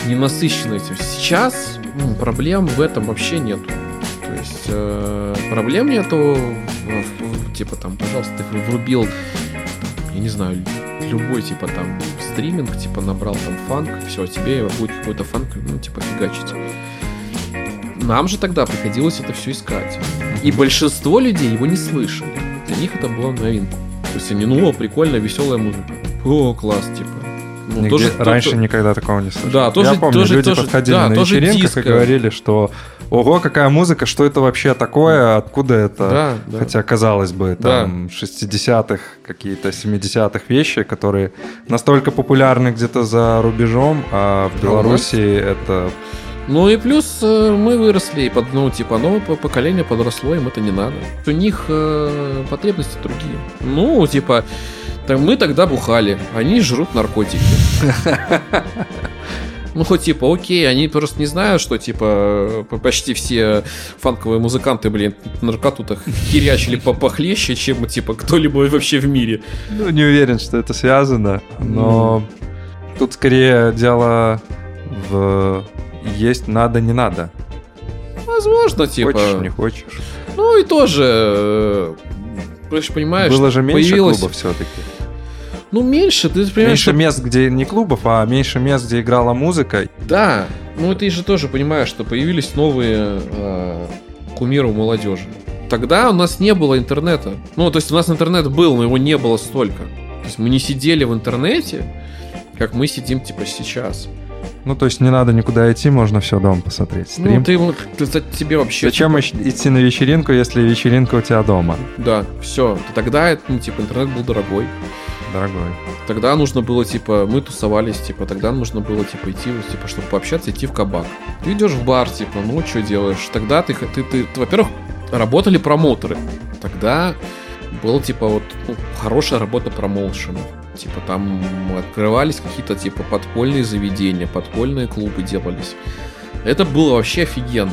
ненасыщен этим. Сейчас м, проблем в этом вообще нету. То есть, э, проблем нету, типа, там, пожалуйста, ты врубил, я не знаю, любой, типа, там, стриминг, типа, набрал там фанк, все, тебе будет какой-то фанк, ну, типа, фигачить. Нам же тогда приходилось это все искать. И большинство людей его не слышали. Для них это было новинка. То есть они, ну, о, прикольно, веселая музыка. О, класс, типа. Ну, Нигде- тоже- раньше то- никогда такого не слышал. Да, тоже- Я помню, тоже- люди тоже- подходили да, на тоже вечеринках диско. и говорили, что ого, какая музыка, что это вообще такое, откуда это? Да, да. Хотя, казалось бы, Да. там 60-х, какие-то 70-х вещи, которые настолько популярны где-то за рубежом, а в Беларуси это... Ну и плюс э, мы выросли, и под, ну, типа, новое по- поколение подросло, им это не надо. У них э, потребности другие. Ну, типа, мы тогда бухали, они жрут наркотики. Ну, хоть типа, окей, они просто не знают, что типа почти все фанковые музыканты, блин, наркоту-то херячили по- похлеще, чем типа кто-либо вообще в мире. Ну, не уверен, что это связано, но тут скорее дело в есть надо, не надо. Возможно, типа. Хочешь, не хочешь. Ну и тоже, э, ты же понимаешь, Было же меньше появилось... клубов все-таки. Ну, меньше, ты понимаешь, Меньше что- мест, где не клубов, а меньше мест, где играла музыка. Да, ну ты же тоже понимаешь, что появились новые э, кумиры у молодежи. Тогда у нас не было интернета. Ну, то есть у нас интернет был, но его не было столько. То есть мы не сидели в интернете, как мы сидим типа сейчас. Ну, то есть не надо никуда идти, можно все дома посмотреть. Стрим. Ну, ты, за- тебе вообще... Зачем ищ- идти на вечеринку, если вечеринка у тебя дома? Да, все. Тогда, ну, типа, интернет был дорогой. Дорогой. Тогда нужно было, типа, мы тусовались, типа, тогда нужно было, типа, идти, типа, чтобы пообщаться, идти в кабак. Ты идешь в бар, типа, ну, что делаешь? Тогда ты, ты, ты, ты, во-первых, работали промоутеры. Тогда была, типа, вот, ну, хорошая работа промоушена. Типа, там открывались какие-то, типа, подпольные заведения, подпольные клубы делались. Это было вообще офигенно.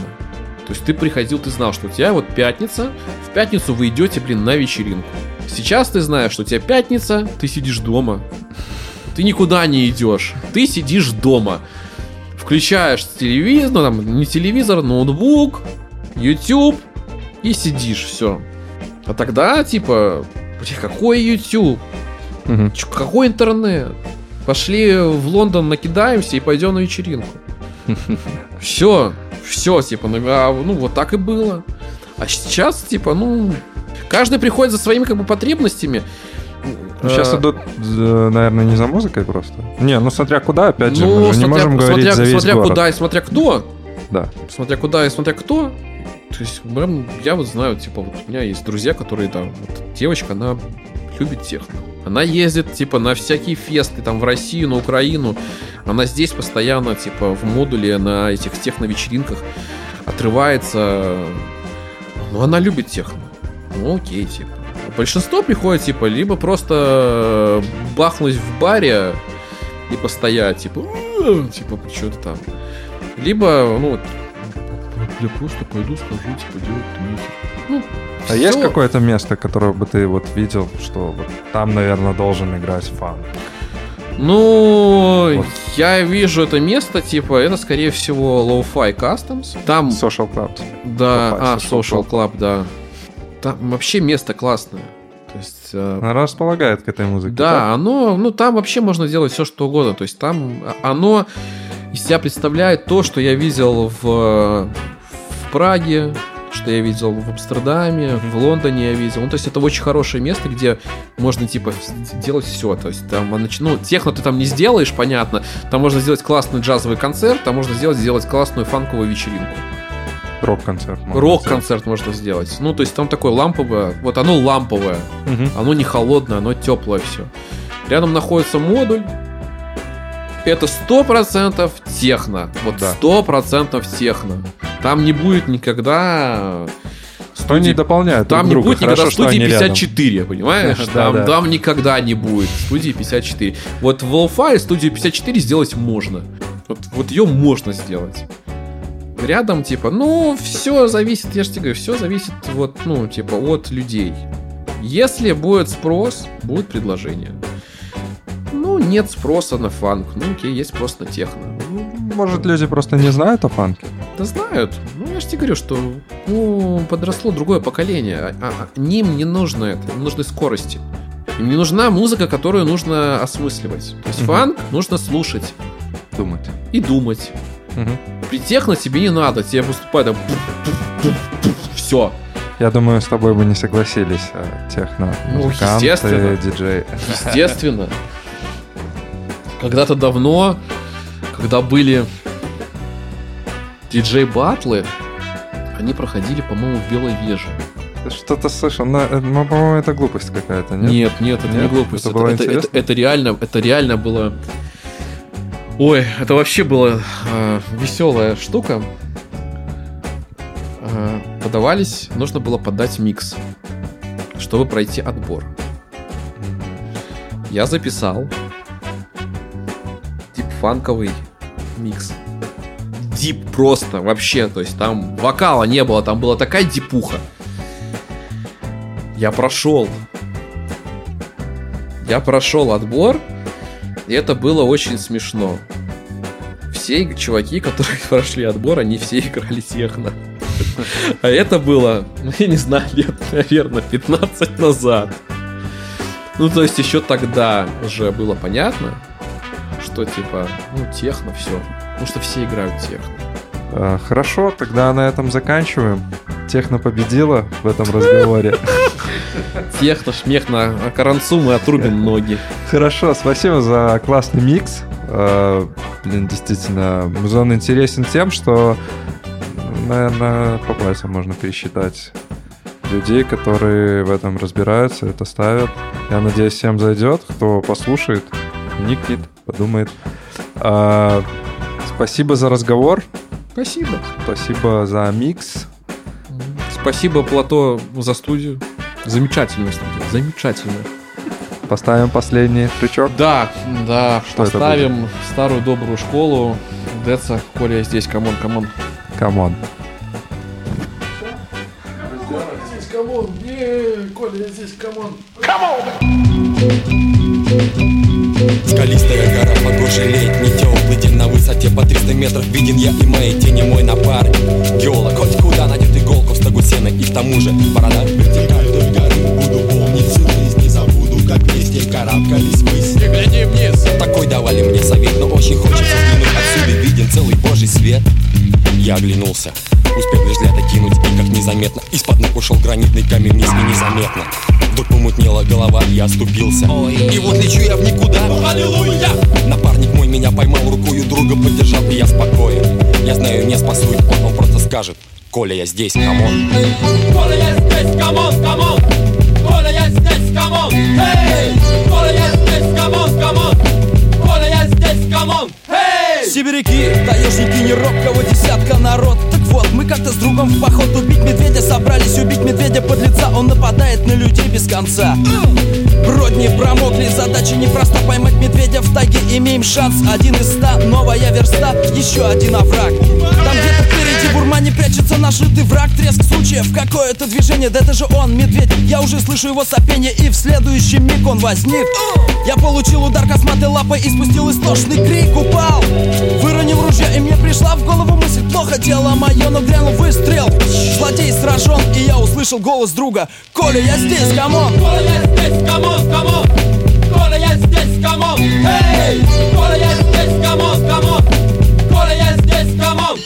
То есть ты приходил, ты знал, что у тебя вот пятница, в пятницу вы идете, блин, на вечеринку. Сейчас ты знаешь, что у тебя пятница, ты сидишь дома. Ты никуда не идешь. Ты сидишь дома. Включаешь телевизор, ну там не телевизор, ноутбук, YouTube и сидишь, все. А тогда, типа, какой YouTube? Чё, какой интернет? Пошли в Лондон, накидаемся и пойдем на вечеринку. Все, все, типа, ну, а, ну вот так и было. А сейчас, типа, ну, каждый приходит за своими как бы потребностями. Ну, сейчас Э, идут, э, наверное, не за музыкой просто. Не, ну смотря куда, опять же, ну, мы же не смотря- можем говорить смотря, за весь смотря город. куда и смотря кто. Да. Смотря куда и смотря кто. То есть, прям, я вот знаю, типа, вот у меня есть друзья, которые там, вот, девочка, она любит техно. Она ездит, типа, на всякие фесты, там, в Россию, на Украину. Она здесь постоянно, типа, в модуле на этих техно-вечеринках отрывается. Ну, она любит техно. Ну, окей, типа. Большинство приходит, типа, либо просто бахнуть в баре и постоять, типа, «Э», типа, что-то там. Либо, ну, я просто пойду скажу, типа, делать нехер. Ну, А есть всё. какое-то место, которое бы ты вот видел, что вот там, наверное, должен играть фан? Ну, я вижу это место, типа, это, скорее всего, Lo-Fi Customs. Там... Social Club. Да, Lo-Fi а, Social Social Club, да. Там вообще место классное. То есть... э, Она располагает к этой музыке. Да, оно, ну там вообще можно делать все, что угодно. То есть там а- оно из себя представляет то, что я видел в, в Праге, что я видел в Амстердаме, в Лондоне я видел. Ну, то есть это очень хорошее место, где можно, типа, делать все. То есть там, ну, техно ты там не сделаешь, понятно. Там можно сделать классный джазовый концерт, там можно сделать, сделать классную фанковую вечеринку. Рок-концерт. Рок-концерт можно сделать. Ну, то есть там такое ламповое. Вот оно ламповое. Мгм. Оно не холодное, оно теплое все. Рядом находится модуль. Это сто процентов техно. Вот сто процентов техно. Там не будет никогда Что они дополняют там друг не друга. будет никогда Хорошо, что студии они рядом. 54, понимаешь? Да, Там, да. там никогда не будет студии 54. Вот в Lo-Fi студию 54 сделать можно. Вот, вот ее можно сделать. Рядом, типа, ну, все зависит, я же тебе говорю, все зависит вот, ну, типа, от людей. Если будет спрос, будет предложение. Нет спроса на фанк. Ну, окей, есть спрос на техно. Может, люди просто не знают о фанке? да знают. Ну, я же тебе говорю, что ну, подросло другое поколение. А- а- ним не нужно это, им нужны скорости. Им не нужна музыка, которую нужно осмысливать. То есть Мгм. фанк нужно слушать Думать. и думать. Мгм. При техно тебе не надо, тебе выступает все. Я думаю, с тобой бы не согласились а, техно Ну, естественно. диджеи. Естественно. Когда-то давно, когда были диджей-батлы, они проходили, по-моему, в Белой Веже. Что-то слышал, но, э, ну, по-моему, это глупость какая-то, нет? Нет, нет, это не Нет? глупость. Это Это, было это- это- это реально, это реально было. Ой, это вообще была веселая штука. Э, подавались, нужно было подать микс, чтобы пройти отбор. Я записал дипфанковый микс. Дип просто, вообще, то есть там вокала не было, там была такая дипуха. Я прошел. Я прошел отбор, и это было очень смешно. Все чуваки, которые прошли отбор, они все играли техно. А это было, ну, я не знаю, лет, наверное, 15 назад. Ну, то есть еще тогда уже было понятно, что типа, ну, техно все. Потому что все играют техно. А, Хорошо, тогда на этом заканчиваем. Техно победила в этом разговоре. Техно, шмехно, а каранцу мы отрубим ноги. Хорошо, спасибо за классный микс. А, Блин, действительно, музон интересен тем, что, наверное, по пальцам можно пересчитать людей, которые в этом разбираются, это ставят. Я надеюсь, всем зайдет, кто послушает, вникнет, подумает. А, Спасибо за разговор. Спасибо. Спасибо за микс. Спасибо, Плато, за студию. Замечательная студия, замечательная. Поставим последний крючок. Да, да, Что это поставим старую добрую школу. Деца, Коля, здесь, come on, come on. Come on. Здесь come on, Коля, я здесь come on. Скалистая гора, погожий летний теплый день. На высоте по 300 метров Виден я и мои тени, мой напарник. Геолог, хоть куда найдет иголку в стогу сена И к тому же борода вертикаль той горы. Буду помнить всю жизнь, не забуду, как вместе карабкались ввысь. Не гляди вниз. Такой давали мне совет, но очень хочется взглянуть Отсюда. Виден целый божий свет Я оглянулся Успел лишь взгляд окинуть, и как незаметно Из-под ног ушел гранитный камень вниз и незаметно Вдруг помутнела голова, я оступился И вот лечу я в никуда Аллилуйя! Напарник мой меня поймал рукою, друга поддержал, и я спокоен Я знаю, не спасует он, он просто скажет Коля, я здесь, come on Коля, я здесь, come on, come on! Коля, я здесь, come on! Эй! Коля, я здесь, come on, come on! Коля, я здесь, come on! Сибиряки, таежники, не робкого десятка народ. Так вот, мы как-то с другом в поход. Убить медведя Собрались убить медведя подлеца. Он нападает на людей без конца. Бродни промокли, задача непроста. Поймать медведя в тайге, имеем шанс. Один из ста, новая верста, еще один овраг. Там где-то впереди в урмане прячется наш лютый враг Треск сучьев, какое-то движение, да это же он, медведь Я уже слышу его сопение и в следующий миг он возник Я получил удар косматой лапой испустил истошный крик Упал, выронил ружье и мне пришла в голову мысль Плохо дело мое, но грянул выстрел Злодей сражен и я услышал голос друга Коля, я здесь, come on! Коля, я здесь, come on, come on! Коля, я здесь, come on! Эй! Коля, я здесь, come on, come on! Коля, я здесь, come on!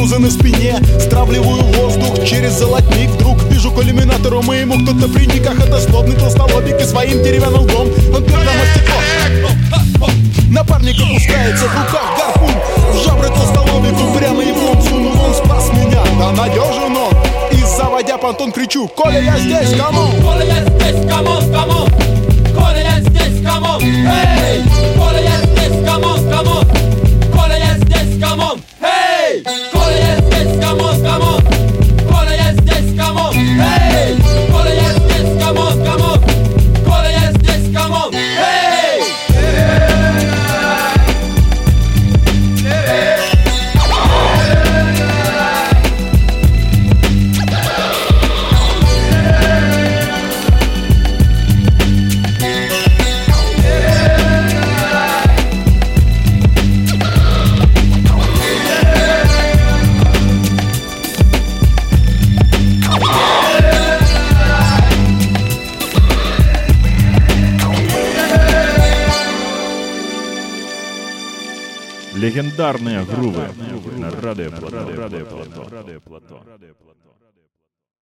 Грузы на спине Стравливаю воздух через золотник Вдруг вижу к иллюминатору моему Кто-то приник, ах это злобный толстолобик И своим деревянным лбом он бьет нам о стекло Напарник опускается, в руках гарпун В жабры толстолобику прямо его сунул Он спас меня, да надежен он И заводя понтон кричу Коля, я здесь, come on! Коля, я здесь, come on, come on! Коля, я здесь, come on! Эй! Коля, я здесь, come on, come on! Грувы на радио Плато.